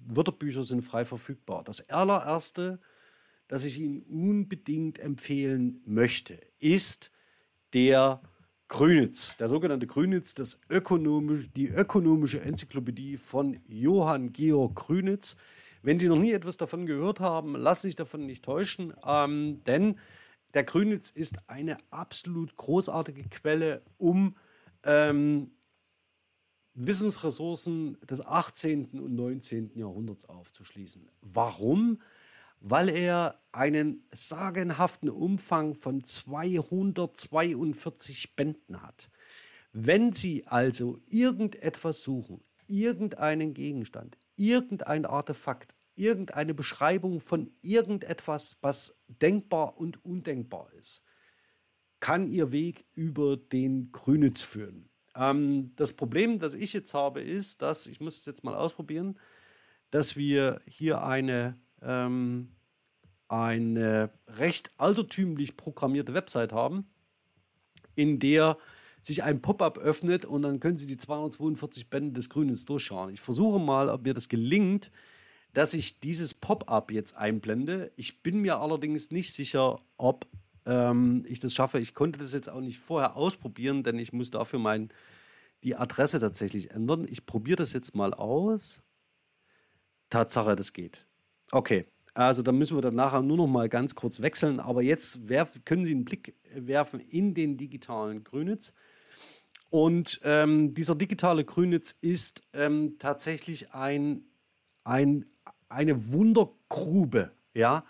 A: Wörterbücher sind frei verfügbar. Das allererste das ich Ihnen unbedingt empfehlen möchte, ist der Grünitz, der sogenannte Grünitz, das ökonomisch, die ökonomische Enzyklopädie von Johann Georg Grünitz. Wenn Sie noch nie etwas davon gehört haben, lassen Sie sich davon nicht täuschen, ähm, denn der Grünitz ist eine absolut großartige Quelle, um ähm, Wissensressourcen des 18. und 19. Jahrhunderts aufzuschließen. Warum? Weil er einen sagenhaften Umfang von 242 Bänden hat. Wenn Sie also irgendetwas suchen, irgendeinen Gegenstand, irgendein Artefakt, irgendeine Beschreibung von irgendetwas, was denkbar und undenkbar ist, kann Ihr Weg über den Grünitz führen. Ähm, das Problem, das ich jetzt habe, ist, dass, ich muss es jetzt mal ausprobieren, dass wir hier eine ähm, eine recht altertümlich programmierte Website haben, in der sich ein Pop-up öffnet und dann können Sie die 242 Bände des Grünens durchschauen. Ich versuche mal, ob mir das gelingt, dass ich dieses Pop-up jetzt einblende. Ich bin mir allerdings nicht sicher, ob ähm, ich das schaffe. Ich konnte das jetzt auch nicht vorher ausprobieren, denn ich muss dafür mein, die Adresse tatsächlich ändern. Ich probiere das jetzt mal aus. Tatsache, das geht. Okay, also da müssen wir dann nachher nur noch mal ganz kurz wechseln. Aber jetzt werf, können Sie einen Blick werfen in den digitalen Grünitz. Und ähm, dieser digitale Grünitz ist ähm, tatsächlich ein, ein, eine Wundergrube, ja,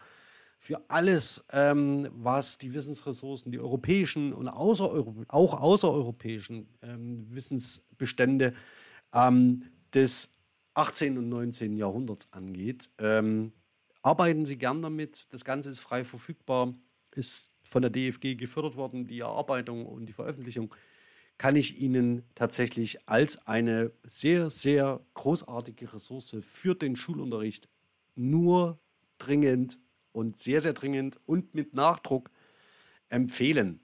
A: für alles, ähm, was die Wissensressourcen, die europäischen und außer, auch außereuropäischen ähm, Wissensbestände ähm, des 18. und 19. Jahrhunderts angeht. Ähm, Arbeiten Sie gern damit. Das Ganze ist frei verfügbar, ist von der DFG gefördert worden. Die Erarbeitung und die Veröffentlichung kann ich Ihnen tatsächlich als eine sehr, sehr großartige Ressource für den Schulunterricht nur dringend und sehr, sehr dringend und mit Nachdruck empfehlen.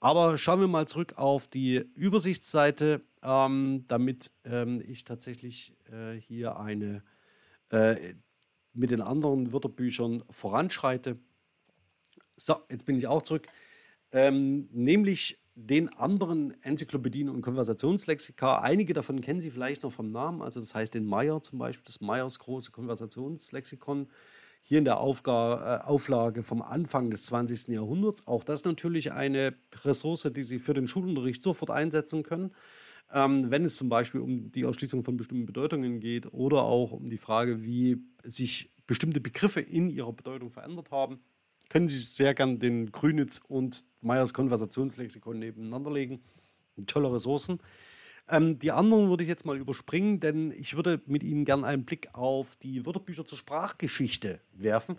A: Aber schauen wir mal zurück auf die Übersichtsseite, ähm, damit ähm, ich tatsächlich äh, hier eine äh, mit den anderen Wörterbüchern voranschreite. So, jetzt bin ich auch zurück. Ähm, nämlich den anderen Enzyklopädien und Konversationslexika. Einige davon kennen Sie vielleicht noch vom Namen. Also das heißt den Meyer zum Beispiel, das Meyers große Konversationslexikon hier in der Aufga äh, Auflage vom Anfang des 20. Jahrhunderts. Auch das natürlich eine Ressource, die Sie für den Schulunterricht sofort einsetzen können. Ähm, wenn es zum Beispiel um die Erschließung von bestimmten Bedeutungen geht oder auch um die Frage, wie sich bestimmte Begriffe in ihrer Bedeutung verändert haben, können Sie sehr gern den Grünitz und Meyers Konversationslexikon nebeneinander legen. Tolle Ressourcen. Ähm, die anderen würde ich jetzt mal überspringen, denn ich würde mit Ihnen gerne einen Blick auf die Wörterbücher zur Sprachgeschichte werfen.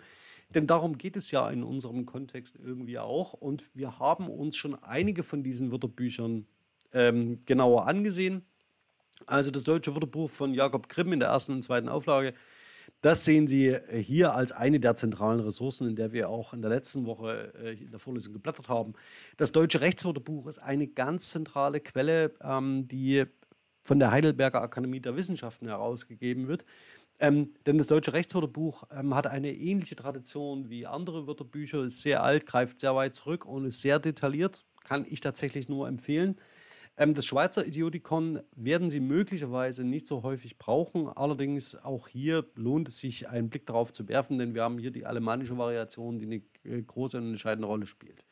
A: Denn darum geht es ja in unserem Kontext irgendwie auch. Und wir haben uns schon einige von diesen Wörterbüchern ähm, genauer angesehen. Also das deutsche Wörterbuch von Jakob Grimm in der ersten und zweiten Auflage. Das sehen Sie hier als eine der zentralen Ressourcen, in der wir auch in der letzten Woche äh, in der Vorlesung geblättert haben. Das deutsche Rechtswörterbuch ist eine ganz zentrale Quelle, ähm, die von der Heidelberger Akademie der Wissenschaften herausgegeben wird. Ähm, denn das deutsche Rechtswörterbuch ähm, hat eine ähnliche Tradition wie andere Wörterbücher, ist sehr alt, greift sehr weit zurück und ist sehr detailliert. Kann ich tatsächlich nur empfehlen. Ähm, das Schweizer Idiotikon werden Sie möglicherweise nicht so häufig brauchen. Allerdings auch hier lohnt es sich, einen Blick darauf zu werfen, denn wir haben hier die alemannische Variation, die eine äh, große und entscheidende Rolle spielt.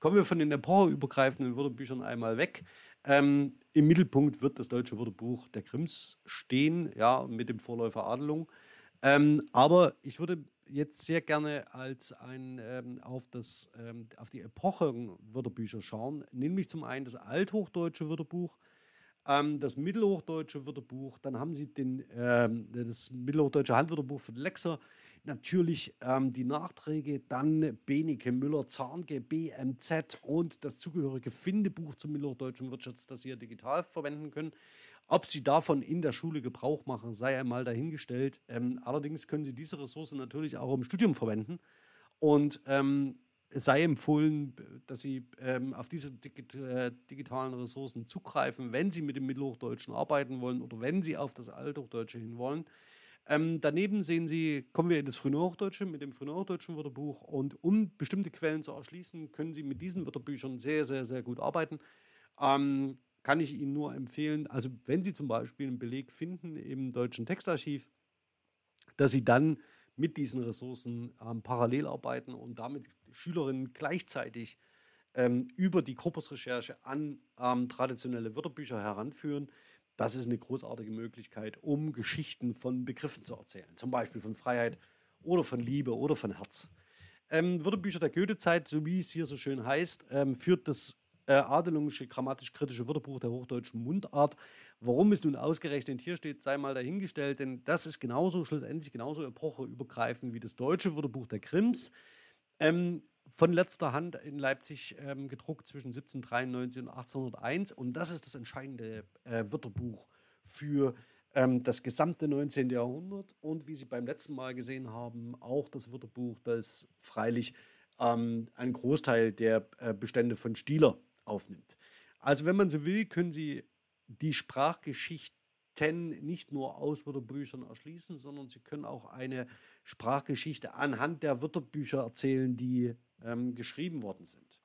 A: Kommen wir von den epocheübergreifenden Wörterbüchern einmal weg. Ähm, Im Mittelpunkt wird das deutsche Wörterbuch der Grimms stehen, ja, mit dem Vorläufer Adelung. Ähm, aber ich würde jetzt sehr gerne als ein, ähm, auf, das, ähm, auf die Epochen-Wörterbücher schauen, nämlich zum einen das althochdeutsche Wörterbuch, ähm, das mittelhochdeutsche Wörterbuch, dann haben Sie den, ähm, das mittelhochdeutsche Handwörterbuch für Lexer, natürlich ähm, die Nachträge, dann Benike Müller, Zahnke, BMZ und das zugehörige Findebuch zum mittelhochdeutschen Wirtschafts, das Sie ja digital verwenden können. Ob Sie davon in der Schule Gebrauch machen, sei einmal dahingestellt. Ähm, allerdings können Sie diese Ressourcen natürlich auch im Studium verwenden. Und ähm, es sei empfohlen, dass Sie ähm, auf diese digit äh, digitalen Ressourcen zugreifen, wenn Sie mit dem Mittelhochdeutschen arbeiten wollen oder wenn Sie auf das Althochdeutsche hin wollen. Ähm, daneben sehen Sie, kommen wir in das Frühhochdeutsche mit dem Frühhochdeutschen Wörterbuch und um bestimmte Quellen zu erschließen, können Sie mit diesen Wörterbüchern sehr, sehr, sehr gut arbeiten. Ähm, kann ich Ihnen nur empfehlen, also wenn Sie zum Beispiel einen Beleg finden im deutschen Textarchiv, dass Sie dann mit diesen Ressourcen ähm, parallel arbeiten und damit Schülerinnen gleichzeitig ähm, über die Korpusrecherche an ähm, traditionelle Wörterbücher heranführen. Das ist eine großartige Möglichkeit, um Geschichten von Begriffen zu erzählen, zum Beispiel von Freiheit oder von Liebe oder von Herz. Ähm, Wörterbücher der Goethezeit, so wie es hier so schön heißt, ähm, führt das äh, Adelungsche grammatisch-kritische Wörterbuch der hochdeutschen Mundart. Warum es nun ausgerechnet hier steht, sei mal dahingestellt, denn das ist genauso, schlussendlich genauso epocheübergreifend wie das deutsche Wörterbuch der Grimms. Ähm, von letzter Hand in Leipzig ähm, gedruckt zwischen 1793 und 1801. Und das ist das entscheidende äh, Wörterbuch für ähm, das gesamte 19. Jahrhundert. Und wie Sie beim letzten Mal gesehen haben, auch das Wörterbuch, das freilich ähm, einen Großteil der äh, Bestände von Stieler aufnimmt. Also wenn man so will, können Sie die Sprachgeschichten nicht nur aus Wörterbüchern erschließen, sondern Sie können auch eine Sprachgeschichte anhand der Wörterbücher erzählen, die ähm, geschrieben worden sind.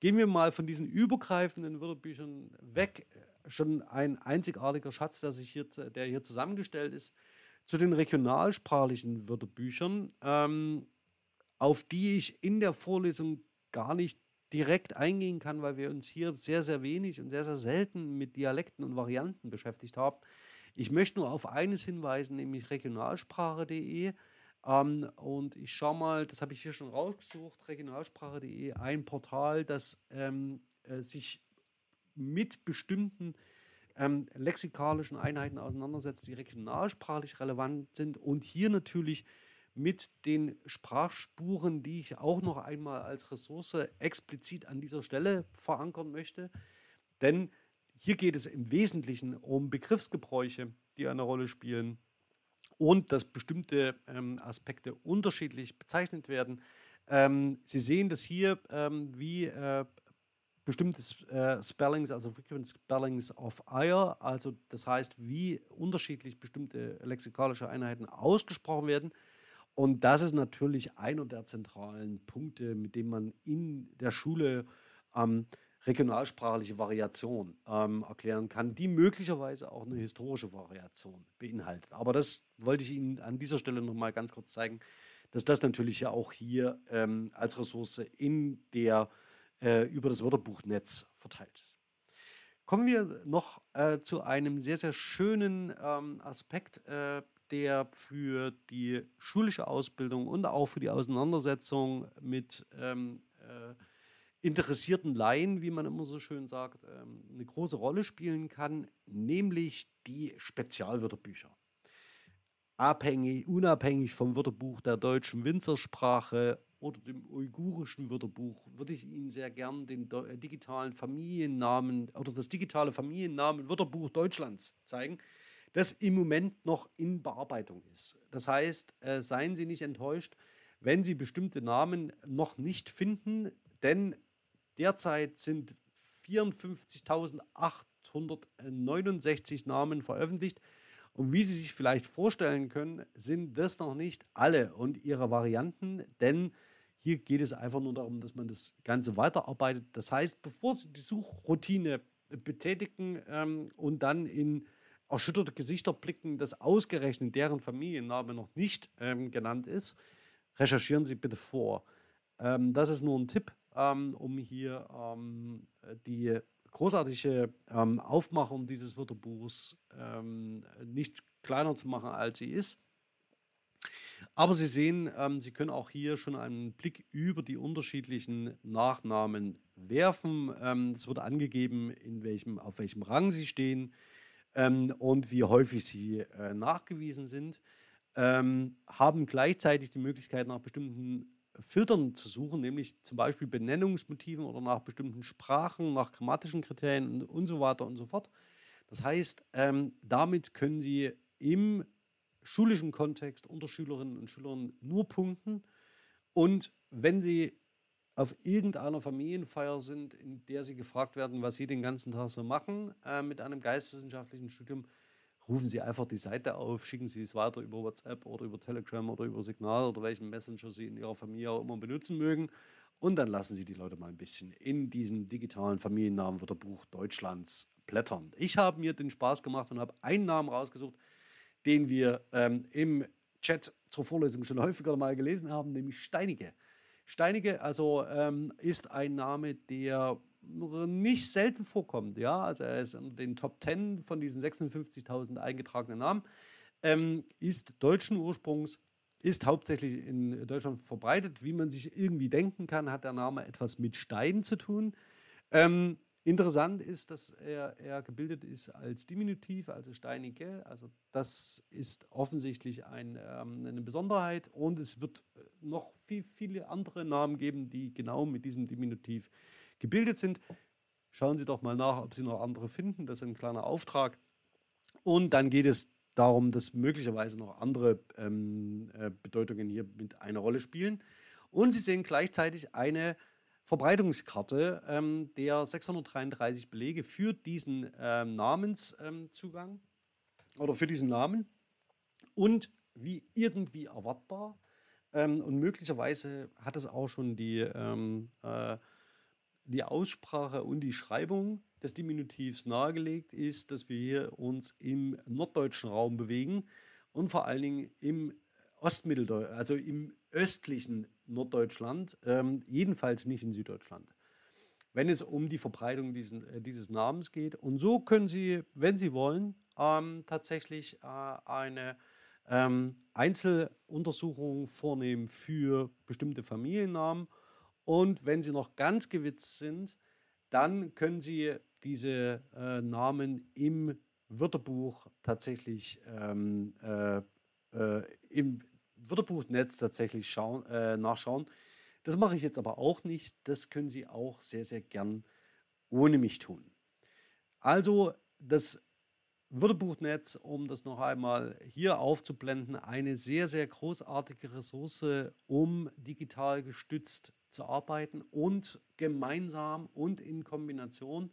A: Gehen wir mal von diesen übergreifenden Wörterbüchern weg. Schon ein einzigartiger Schatz, der, sich hier, der hier zusammengestellt ist, zu den regionalsprachlichen Wörterbüchern, ähm, auf die ich in der Vorlesung gar nicht direkt eingehen kann, weil wir uns hier sehr, sehr wenig und sehr, sehr selten mit Dialekten und Varianten beschäftigt haben. Ich möchte nur auf eines hinweisen, nämlich regionalsprache.de. Ähm, und ich schaue mal, das habe ich hier schon rausgesucht, regionalsprache.de, ein Portal, das ähm, äh, sich mit bestimmten ähm, lexikalischen Einheiten auseinandersetzt, die regionalsprachlich relevant sind und hier natürlich mit den Sprachspuren, die ich auch noch einmal als Ressource explizit an dieser Stelle verankern möchte. Denn hier geht es im Wesentlichen um Begriffsgebräuche, die eine Rolle spielen und dass bestimmte ähm, Aspekte unterschiedlich bezeichnet werden. Ähm, Sie sehen das hier, ähm, wie äh, bestimmte äh, Spellings, also Frequent Spellings of Ire, also das heißt, wie unterschiedlich bestimmte lexikalische Einheiten ausgesprochen werden. Und das ist natürlich einer der zentralen Punkte, mit dem man in der Schule ähm, regionalsprachliche Variation ähm, erklären kann, die möglicherweise auch eine historische Variation beinhaltet. Aber das wollte ich Ihnen an dieser Stelle nochmal ganz kurz zeigen, dass das natürlich ja auch hier ähm, als Ressource in der, äh, über das Wörterbuchnetz verteilt ist. Kommen wir noch äh, zu einem sehr, sehr schönen ähm, Aspekt, äh, der für die schulische Ausbildung und auch für die Auseinandersetzung mit ähm, äh, interessierten Laien, wie man immer so schön sagt, ähm, eine große Rolle spielen kann, nämlich die Spezialwörterbücher. Abhängig, unabhängig vom Wörterbuch der deutschen Winzersprache oder dem uigurischen Wörterbuch würde ich Ihnen sehr gern den äh, digitalen Familiennamen oder das digitale Familiennamen Wörterbuch Deutschlands zeigen, das im Moment noch in Bearbeitung ist. Das heißt, äh, seien Sie nicht enttäuscht, wenn Sie bestimmte Namen noch nicht finden, denn Derzeit sind 54.869 Namen veröffentlicht. Und wie Sie sich vielleicht vorstellen können, sind das noch nicht alle und ihre Varianten, denn hier geht es einfach nur darum, dass man das Ganze weiterarbeitet. Das heißt, bevor Sie die Suchroutine betätigen ähm, und dann in erschütterte Gesichter blicken, dass ausgerechnet deren Familienname noch nicht ähm, genannt ist, recherchieren Sie bitte vor. Ähm, das ist nur ein Tipp ähm, um hier ähm, die großartige ähm, Aufmachung dieses Wörterbuchs ähm, nicht kleiner zu machen, als sie ist. Aber Sie sehen, Sie können auch hier schon einen Blick über die unterschiedlichen Nachnamen werfen. Es wird angegeben, in welchem, auf welchem Rang sie stehen und wie häufig sie äh, nachgewiesen sind. haben gleichzeitig die Möglichkeit, nach bestimmten Filtern zu suchen, nämlich zum Beispiel Benennungsmotiven oder nach bestimmten Sprachen, nach grammatischen Kriterien und, und so weiter und so fort. Das heißt, ähm, damit können Sie im schulischen Kontext unter Schülerinnen und Schülern nur punkten. Und wenn Sie auf irgendeiner Familienfeier sind, in der Sie gefragt werden, was Sie den ganzen Tag so machen äh, mit einem geistwissenschaftlichen Studium, rufen Sie einfach die Seite auf, schicken Sie es weiter über WhatsApp oder über Telegram oder über Signal oder welchen Messenger Sie in Ihrer Familie auch immer benutzen mögen. Und dann lassen Sie die Leute mal ein bisschen in diesem digitalen Familiennamenwörterbuch Deutschlands blättern. Ich habe mir den Spaß gemacht und habe einen Namen rausgesucht, den wir ähm, im Chat zur Vorlesung schon häufiger mal gelesen haben, nämlich Steinige. Steinige also ähm, ist ein Name, der nicht selten vorkommt. Ja? Also er ist in den Top 10 von diesen 56.000 eingetragenen Namen, ähm, ist deutschen Ursprungs, ist hauptsächlich in Deutschland verbreitet. Wie man sich irgendwie denken kann, hat der Name etwas mit Stein zu tun. Ähm, interessant ist, dass er, er, gebildet ist als Diminutiv, also steinige. Also das ist offensichtlich ein, ähm, eine Besonderheit und es wird noch viel, viele andere Namen geben, die genau mit diesem Diminutiv gebildet sind. Schauen Sie doch mal nach, ob Sie noch andere finden. Das ist ein kleiner Auftrag. Und dann geht es darum, dass möglicherweise noch andere ähm, äh, Bedeutungen hier mit einer Rolle spielen. Und Sie sehen gleichzeitig eine Verbreitungskarte ähm, der 633 Belege für diesen ähm, Namenszugang oder für diesen Namen. Und wie irgendwie erwartbar ähm, und möglicherweise hat es auch schon die ähm, äh, die Aussprache und die Schreibung des Diminutivs nahegelegt ist, dass wir hier uns im norddeutschen Raum bewegen und vor allen Dingen im Ostmitteldeutsch, also im östlichen Norddeutschland, ähm, jedenfalls nicht in Süddeutschland, wenn es um die Verbreitung diesen, äh, dieses Namens geht. Und so können Sie, wenn Sie wollen, ähm, tatsächlich äh, eine ähm, Einzeluntersuchung vornehmen für bestimmte Familiennamen und wenn Sie noch ganz gewitzt sind, dann können Sie diese äh, Namen im Wörterbuch tatsächlich ähm, äh, äh, im Wörterbuchnetz tatsächlich schauen, äh, nachschauen. Das mache ich jetzt aber auch nicht. Das können Sie auch sehr, sehr gern ohne mich tun. Also das Wörterbuchnetz, um das noch einmal hier aufzublenden, eine sehr, sehr großartige Ressource, um digital gestützt zu arbeiten und gemeinsam und in Kombination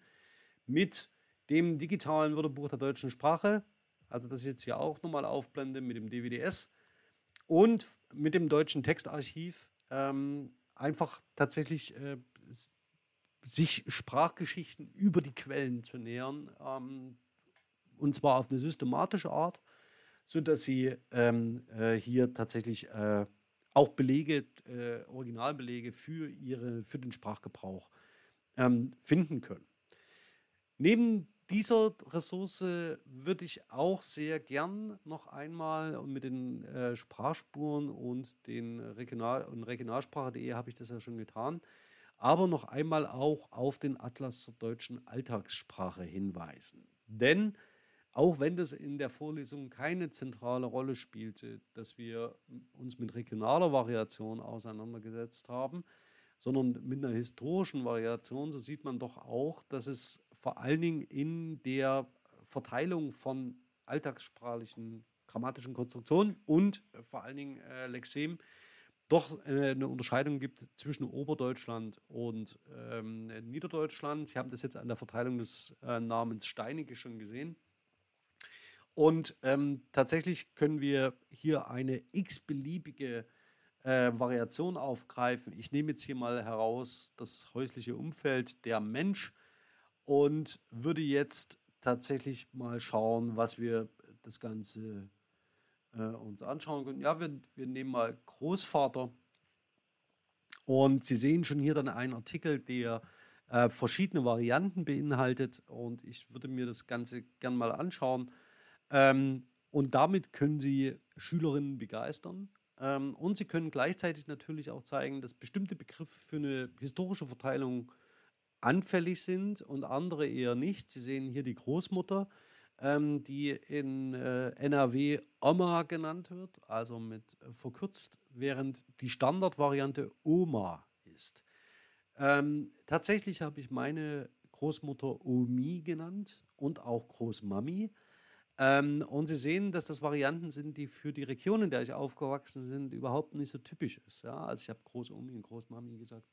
A: mit dem digitalen Wörterbuch der deutschen Sprache, also das ich jetzt hier auch nochmal aufblende mit dem DWDS und mit dem deutschen Textarchiv, ähm, einfach tatsächlich äh, sich Sprachgeschichten über die Quellen zu nähern, ähm, und zwar auf eine systematische Art, sodass sie ähm, äh, hier tatsächlich äh, auch Belege, äh, Originalbelege für, ihre, für den Sprachgebrauch ähm, finden können. Neben dieser Ressource würde ich auch sehr gern noch einmal mit den äh, Sprachspuren und den Regional- und Regionalsprache.de habe ich das ja schon getan, aber noch einmal auch auf den Atlas zur deutschen Alltagssprache hinweisen. Denn auch wenn das in der Vorlesung keine zentrale Rolle spielte, dass wir uns mit regionaler Variation auseinandergesetzt haben, sondern mit einer historischen Variation, so sieht man doch auch, dass es vor allen Dingen in der Verteilung von alltagssprachlichen grammatischen Konstruktionen und vor allen Dingen äh, Lexem doch äh, eine Unterscheidung gibt zwischen Oberdeutschland und ähm, Niederdeutschland. Sie haben das jetzt an der Verteilung des äh, Namens Steinige schon gesehen. Und ähm, tatsächlich können wir hier eine x-beliebige äh, Variation aufgreifen. Ich nehme jetzt hier mal heraus das häusliche Umfeld, der Mensch und würde jetzt tatsächlich mal schauen, was wir das Ganze äh, uns anschauen können. Ja, wir, wir nehmen mal Großvater und Sie sehen schon hier dann einen Artikel, der äh, verschiedene Varianten beinhaltet und ich würde mir das Ganze gern mal anschauen. Ähm, und damit können Sie Schülerinnen begeistern. Ähm, und Sie können gleichzeitig natürlich auch zeigen, dass bestimmte Begriffe für eine historische Verteilung anfällig sind und andere eher nicht. Sie sehen hier die Großmutter, ähm, die in äh, NRW Oma genannt wird, also mit äh, verkürzt, während die Standardvariante Oma ist. Ähm, tatsächlich habe ich meine Großmutter Omi genannt und auch Großmami. Ähm, und Sie sehen, dass das Varianten sind, die für die Region, in der ich aufgewachsen bin, überhaupt nicht so typisch ist. Ja? Also ich habe Großomi und Großmami gesagt.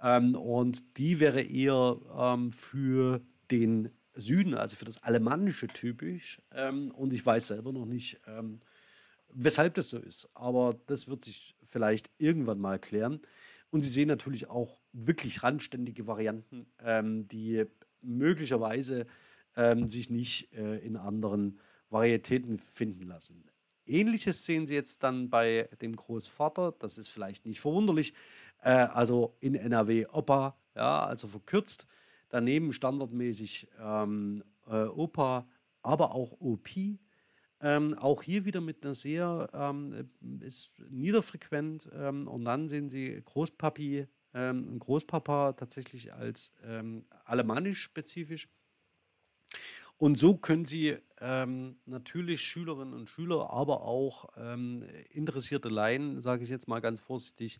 A: Ähm, und die wäre eher ähm, für den Süden, also für das Alemannische typisch. Ähm, und ich weiß selber noch nicht, ähm, weshalb das so ist. Aber das wird sich vielleicht irgendwann mal klären. Und Sie sehen natürlich auch wirklich randständige Varianten, ähm, die möglicherweise ähm, sich nicht äh, in anderen Varietäten finden lassen. Ähnliches sehen Sie jetzt dann bei dem Großvater, das ist vielleicht nicht verwunderlich, äh, also in NRW Opa, ja, also verkürzt. Daneben standardmäßig ähm, äh, Opa, aber auch OP. Ähm, auch hier wieder mit einer sehr, ähm, ist niederfrequent. Ähm, und dann sehen Sie Großpapi ähm, und Großpapa tatsächlich als ähm, alemannisch spezifisch. Und so können Sie ähm, natürlich Schülerinnen und Schüler, aber auch ähm, interessierte Laien, sage ich jetzt mal ganz vorsichtig,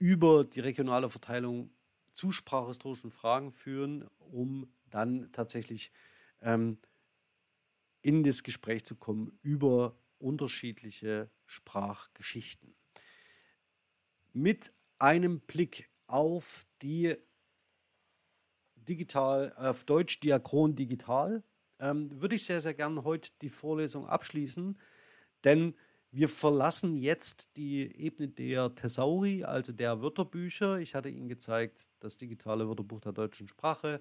A: über die regionale Verteilung zu sprachhistorischen Fragen führen, um dann tatsächlich ähm, in das Gespräch zu kommen über unterschiedliche Sprachgeschichten. Mit einem Blick auf die digital, auf Deutsch Diachron Digital, ähm, würde ich sehr, sehr gerne heute die Vorlesung abschließen, denn wir verlassen jetzt die Ebene der Thesauri, also der Wörterbücher. Ich hatte Ihnen gezeigt, das digitale Wörterbuch der deutschen Sprache,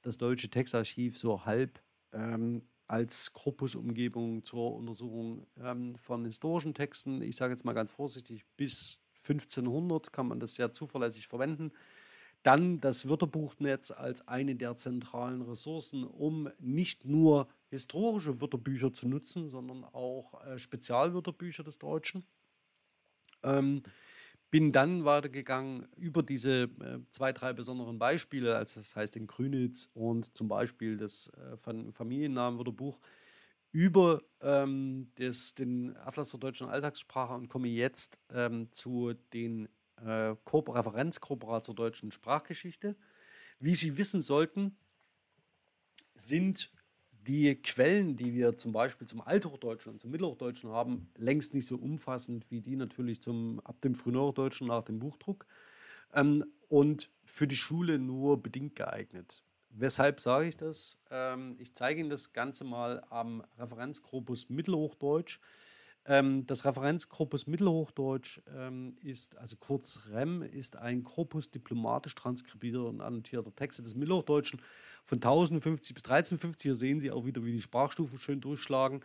A: das deutsche Textarchiv so halb ähm, als Korpusumgebung zur Untersuchung ähm, von historischen Texten. Ich sage jetzt mal ganz vorsichtig, bis 1500 kann man das sehr zuverlässig verwenden. Dann das Wörterbuchnetz als eine der zentralen Ressourcen, um nicht nur historische Wörterbücher zu nutzen, sondern auch äh, Spezialwörterbücher des Deutschen. Ähm, bin dann weitergegangen über diese äh, zwei, drei besonderen Beispiele, also das heißt den Grünitz und zum Beispiel das äh, Familiennamenwörterbuch, über ähm, das, den Atlas der deutschen Alltagssprache und komme jetzt ähm, zu den äh, Referenzkorporat zur deutschen Sprachgeschichte. Wie Sie wissen sollten, sind die Quellen, die wir zum Beispiel zum Althochdeutschen und zum Mittelhochdeutschen haben, längst nicht so umfassend wie die natürlich zum, ab dem Frühneuhochdeutschen nach dem Buchdruck ähm, und für die Schule nur bedingt geeignet. Weshalb sage ich das? Ähm, ich zeige Ihnen das Ganze mal am Referenzkorpus Mittelhochdeutsch. Ähm, das Referenzkorpus Mittelhochdeutsch ähm, ist, also kurz REM, ist ein Korpus diplomatisch transkribierter und annotierter Texte des Mittelhochdeutschen von 1050 bis 1350. Hier sehen Sie auch wieder, wie die Sprachstufen schön durchschlagen,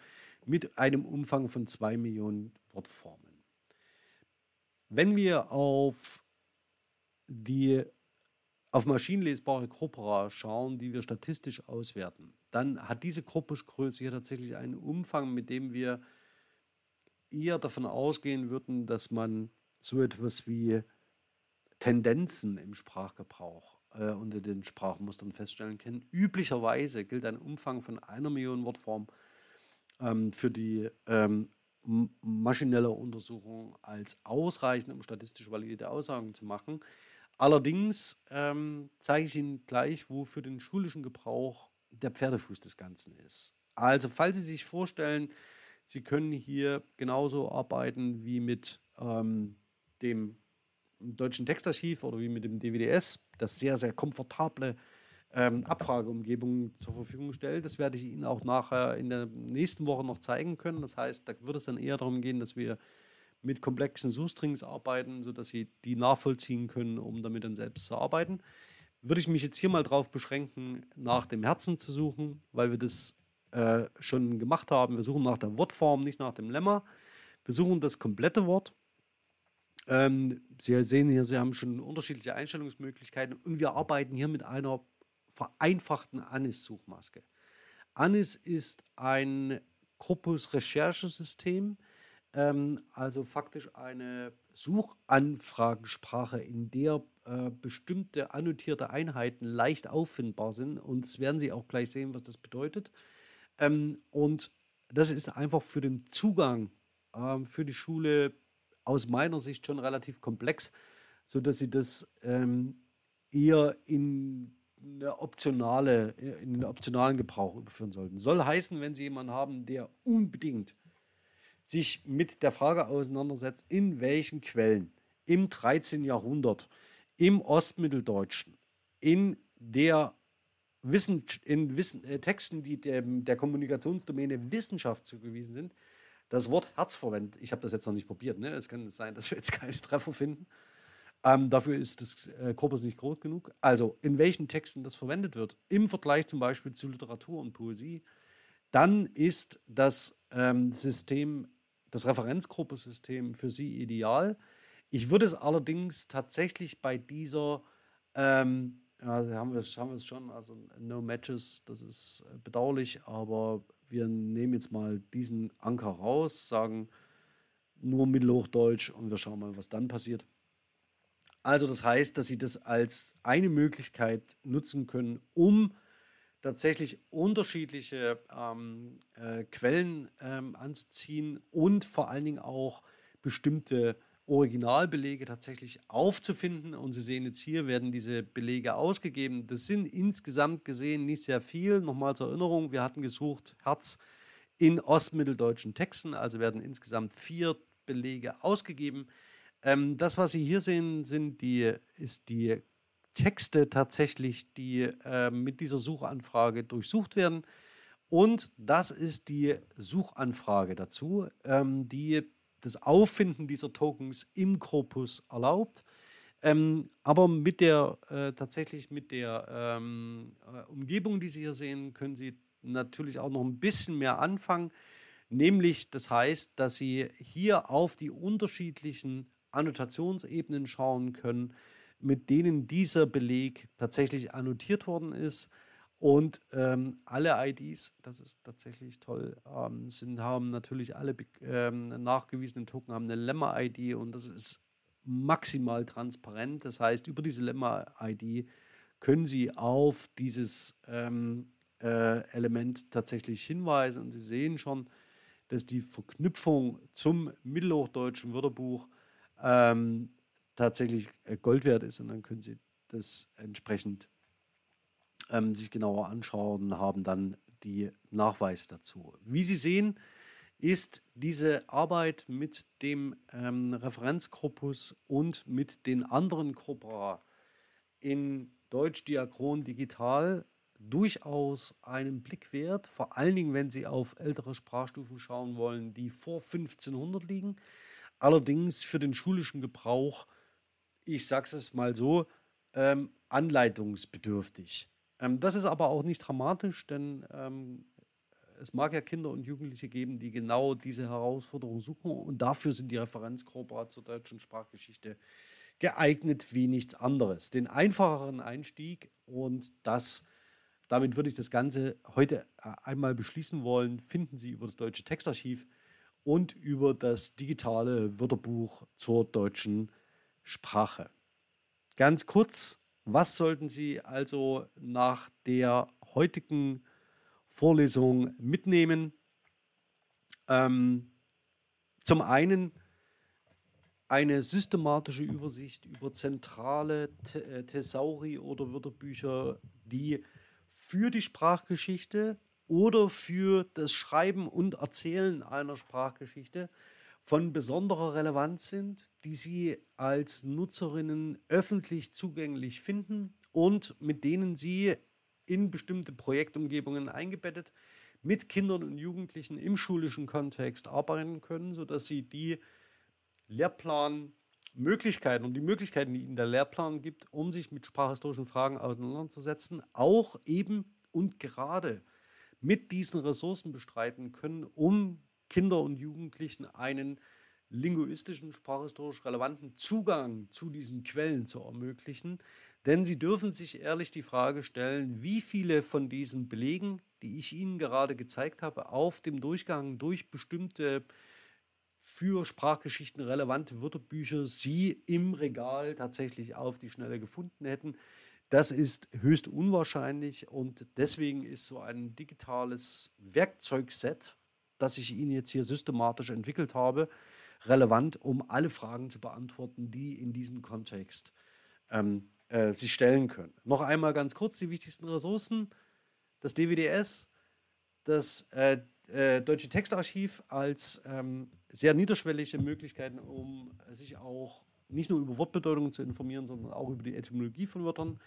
A: mit einem Umfang von zwei Millionen Wortformen. Wenn wir auf die auf maschinenlesbare Corpora schauen, die wir statistisch auswerten, dann hat diese Korpusgröße hier tatsächlich einen Umfang, mit dem wir eher davon ausgehen würden, dass man so etwas wie Tendenzen im Sprachgebrauch äh, unter den Sprachmustern feststellen kann. Üblicherweise gilt ein Umfang von einer Million Wortform ähm, für die ähm, maschinelle Untersuchung als ausreichend, um statistisch valide Aussagen zu machen. Allerdings ähm, zeige ich Ihnen gleich, wo für den schulischen Gebrauch der Pferdefuß des Ganzen ist. Also, falls Sie sich vorstellen, Sie können hier genauso arbeiten wie mit ähm, dem deutschen Textarchiv oder wie mit dem DWDS, das sehr, sehr komfortable ähm, Abfrageumgebung zur Verfügung stellt. Das werde ich Ihnen auch nachher in der nächsten Woche noch zeigen können. Das heißt, da wird es dann eher darum gehen, dass wir mit komplexen Suchstrings arbeiten, sodass Sie die nachvollziehen können, um damit dann selbst zu arbeiten. Würde ich mich jetzt hier mal darauf beschränken, nach dem Herzen zu suchen, weil wir das äh, schon gemacht haben. Wir suchen nach der Wortform, nicht nach dem Lemma. Wir suchen das komplette Wort. Ähm, Sie sehen hier, Sie haben schon unterschiedliche Einstellungsmöglichkeiten und wir arbeiten hier mit einer vereinfachten ANIS-Suchmaske. ANIS ist ein Corpus-Recherchesystem, ähm, also faktisch eine Suchanfragensprache, in der äh, bestimmte annotierte Einheiten leicht auffindbar sind. Und das werden Sie auch gleich sehen, was das bedeutet. Ähm, und das ist einfach für den Zugang ähm, für die Schule aus meiner Sicht schon relativ komplex, sodass Sie das ähm, eher in eine optionale, in den optionalen Gebrauch überführen sollten. Soll heißen, wenn Sie jemanden haben, der unbedingt sich mit der Frage auseinandersetzt, in welchen Quellen im 13. Jahrhundert, im Ostmitteldeutschen, in der Wissen, in Wissen, äh, Texten, die dem, der Kommunikationsdomäne Wissenschaft zugewiesen sind, das Wort Herz verwendet. Ich habe das jetzt noch nicht probiert. Ne? Es kann sein, *laughs* dass wir jetzt keine Treffer finden. Ähm, dafür ist das äh, Korpus nicht groß genug. Also, in welchen Texten das verwendet wird, im Vergleich zum Beispiel zu Literatur und Poesie, dann ist das ähm, System, das Referenzgruppensystem für Sie ideal. Ich würde es allerdings tatsächlich bei dieser, ähm, ja, haben wir, haben wir es schon, also No Matches, das ist äh, bedauerlich, aber wir nehmen jetzt mal diesen Anker raus, sagen nur Mittelhochdeutsch und wir schauen mal, was dann passiert. Also das heißt, dass Sie das als eine Möglichkeit nutzen können, um tatsächlich unterschiedliche ähm, äh, Quellen ähm, anzuziehen und vor allen Dingen auch bestimmte Originalbelege tatsächlich aufzufinden. Und Sie sehen jetzt hier, werden diese Belege ausgegeben. Das sind insgesamt gesehen nicht sehr viel. Nochmal zur Erinnerung, wir hatten gesucht Herz in ostmitteldeutschen Texten, also werden insgesamt vier Belege ausgegeben. Ähm, das, was Sie hier sehen, sind die, ist die Texte tatsächlich, die äh, mit dieser Suchanfrage durchsucht werden. Und das ist die Suchanfrage dazu, ähm, die das Auffinden dieser Tokens im Korpus erlaubt. Ähm, aber mit der äh, tatsächlich mit der ähm, äh, Umgebung, die Sie hier sehen, können Sie natürlich auch noch ein bisschen mehr anfangen. Nämlich, das heißt, dass Sie hier auf die unterschiedlichen Annotationsebenen schauen können, mit denen dieser Beleg tatsächlich annotiert worden ist. Und ähm, alle IDs, das ist tatsächlich toll, ähm, sind, haben natürlich alle ähm, nachgewiesenen Token haben eine Lemma-ID und das ist maximal transparent. Das heißt, über diese Lemma-ID können Sie auf dieses ähm, äh, Element tatsächlich hinweisen und Sie sehen schon, dass die Verknüpfung zum mittelhochdeutschen Wörterbuch ähm, tatsächlich äh, Gold wert ist und dann können Sie das entsprechend ähm, sich genauer anschauen und haben dann die Nachweise dazu. Wie Sie sehen, ist diese Arbeit mit dem ähm, Referenzkorpus und mit den anderen Corpora in Deutsch Diachron Digital durchaus einen Blick wert, vor allen Dingen, wenn Sie auf ältere Sprachstufen schauen wollen, die vor 1500 liegen. Allerdings für den schulischen Gebrauch, ich sage es mal so, ähm, anleitungsbedürftig. Ähm, das ist aber auch nicht dramatisch, denn ähm, es mag ja Kinder und Jugendliche geben, die genau diese Herausforderung suchen und dafür sind die Referenzkorporate zur deutschen Sprachgeschichte geeignet wie nichts anderes. Den einfacheren Einstieg und das, damit würde ich das Ganze heute äh, einmal beschließen wollen, finden Sie über das Deutsche Textarchiv und über das digitale Wörterbuch zur deutschen Sprache. Ganz kurz, was sollten Sie also nach der heutigen Vorlesung mitnehmen? Ähm, zum einen eine systematische Übersicht über zentrale äh, Thesauri oder Wörterbücher, die für die Sprachgeschichte oder für das Schreiben und Erzählen einer Sprachgeschichte von besonderer Relevanz sind, die Sie als Nutzerinnen öffentlich zugänglich finden und mit denen Sie in bestimmte Projektumgebungen eingebettet mit Kindern und Jugendlichen im schulischen Kontext arbeiten können, sodass Sie die Lehrplanmöglichkeiten und die Möglichkeiten, die Ihnen der Lehrplan gibt, um sich mit sprachhistorischen Fragen auseinanderzusetzen, auch eben und gerade mit diesen Ressourcen bestreiten können, um Kinder und Jugendlichen einen linguistischen, sprachhistorisch relevanten Zugang zu diesen Quellen zu ermöglichen. Denn sie dürfen sich ehrlich die Frage stellen, wie viele von diesen Belegen, die ich Ihnen gerade gezeigt habe, auf dem Durchgang durch bestimmte für Sprachgeschichten relevante Wörterbücher Sie im Regal tatsächlich auf die Schnelle gefunden hätten. Das ist höchst unwahrscheinlich und deswegen ist so ein digitales Werkzeugset, das ich Ihnen jetzt hier systematisch entwickelt habe, relevant, um alle Fragen zu beantworten, die in diesem Kontext ähm, äh, sich stellen können. Noch einmal ganz kurz die wichtigsten Ressourcen. Das DWDS, das äh, äh, Deutsche Textarchiv als ähm, sehr niederschwellige Möglichkeiten, um sich auch nicht nur über Wortbedeutungen zu informieren, sondern auch über die Etymologie von Wörtern.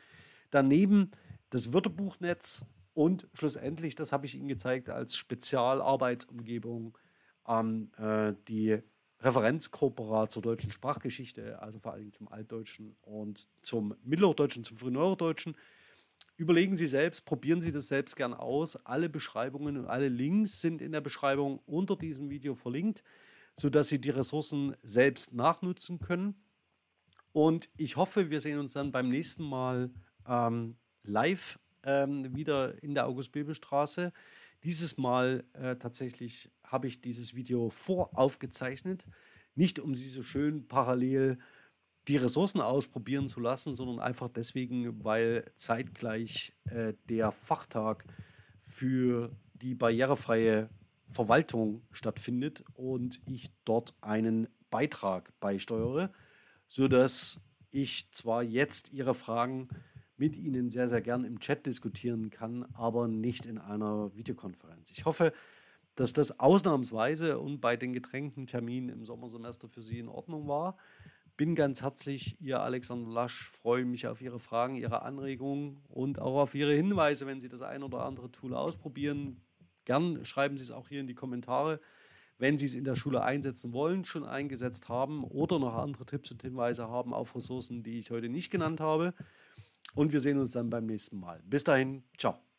A: Daneben das Wörterbuchnetz und schlussendlich, das habe ich Ihnen gezeigt, als Spezialarbeitsumgebung ähm, äh, die Referenzkorporat zur deutschen Sprachgeschichte, also vor allem zum Altdeutschen und zum Mittelhochdeutschen, zum Frühneurodeutschen. Überlegen Sie selbst, probieren Sie das selbst gern aus. Alle Beschreibungen und alle Links sind in der Beschreibung unter diesem Video verlinkt, sodass Sie die Ressourcen selbst nachnutzen können. Und ich hoffe, wir sehen uns dann beim nächsten Mal ähm, live ähm, wieder in der August-Bebel-Straße. Dieses Mal äh, tatsächlich habe ich dieses Video voraufgezeichnet, nicht um Sie so schön parallel die Ressourcen ausprobieren zu lassen, sondern einfach deswegen, weil zeitgleich äh, der Fachtag für die barrierefreie Verwaltung stattfindet und ich dort einen Beitrag beisteuere, sodass ich zwar jetzt Ihre Fragen mit Ihnen sehr, sehr gern im Chat diskutieren kann, aber nicht in einer Videokonferenz. Ich hoffe, dass das ausnahmsweise und bei den gedrängten Terminen im Sommersemester für Sie in Ordnung war bin ganz herzlich Ihr Alexander Lasch, freue mich auf Ihre Fragen, Ihre Anregungen und auch auf Ihre Hinweise, wenn Sie das ein oder andere Tool ausprobieren. Gern schreiben Sie es auch hier in die Kommentare, wenn Sie es in der Schule einsetzen wollen, schon eingesetzt haben oder noch andere Tipps und Hinweise haben auf Ressourcen, die ich heute nicht genannt habe. Und wir sehen uns dann beim nächsten Mal. Bis dahin, ciao.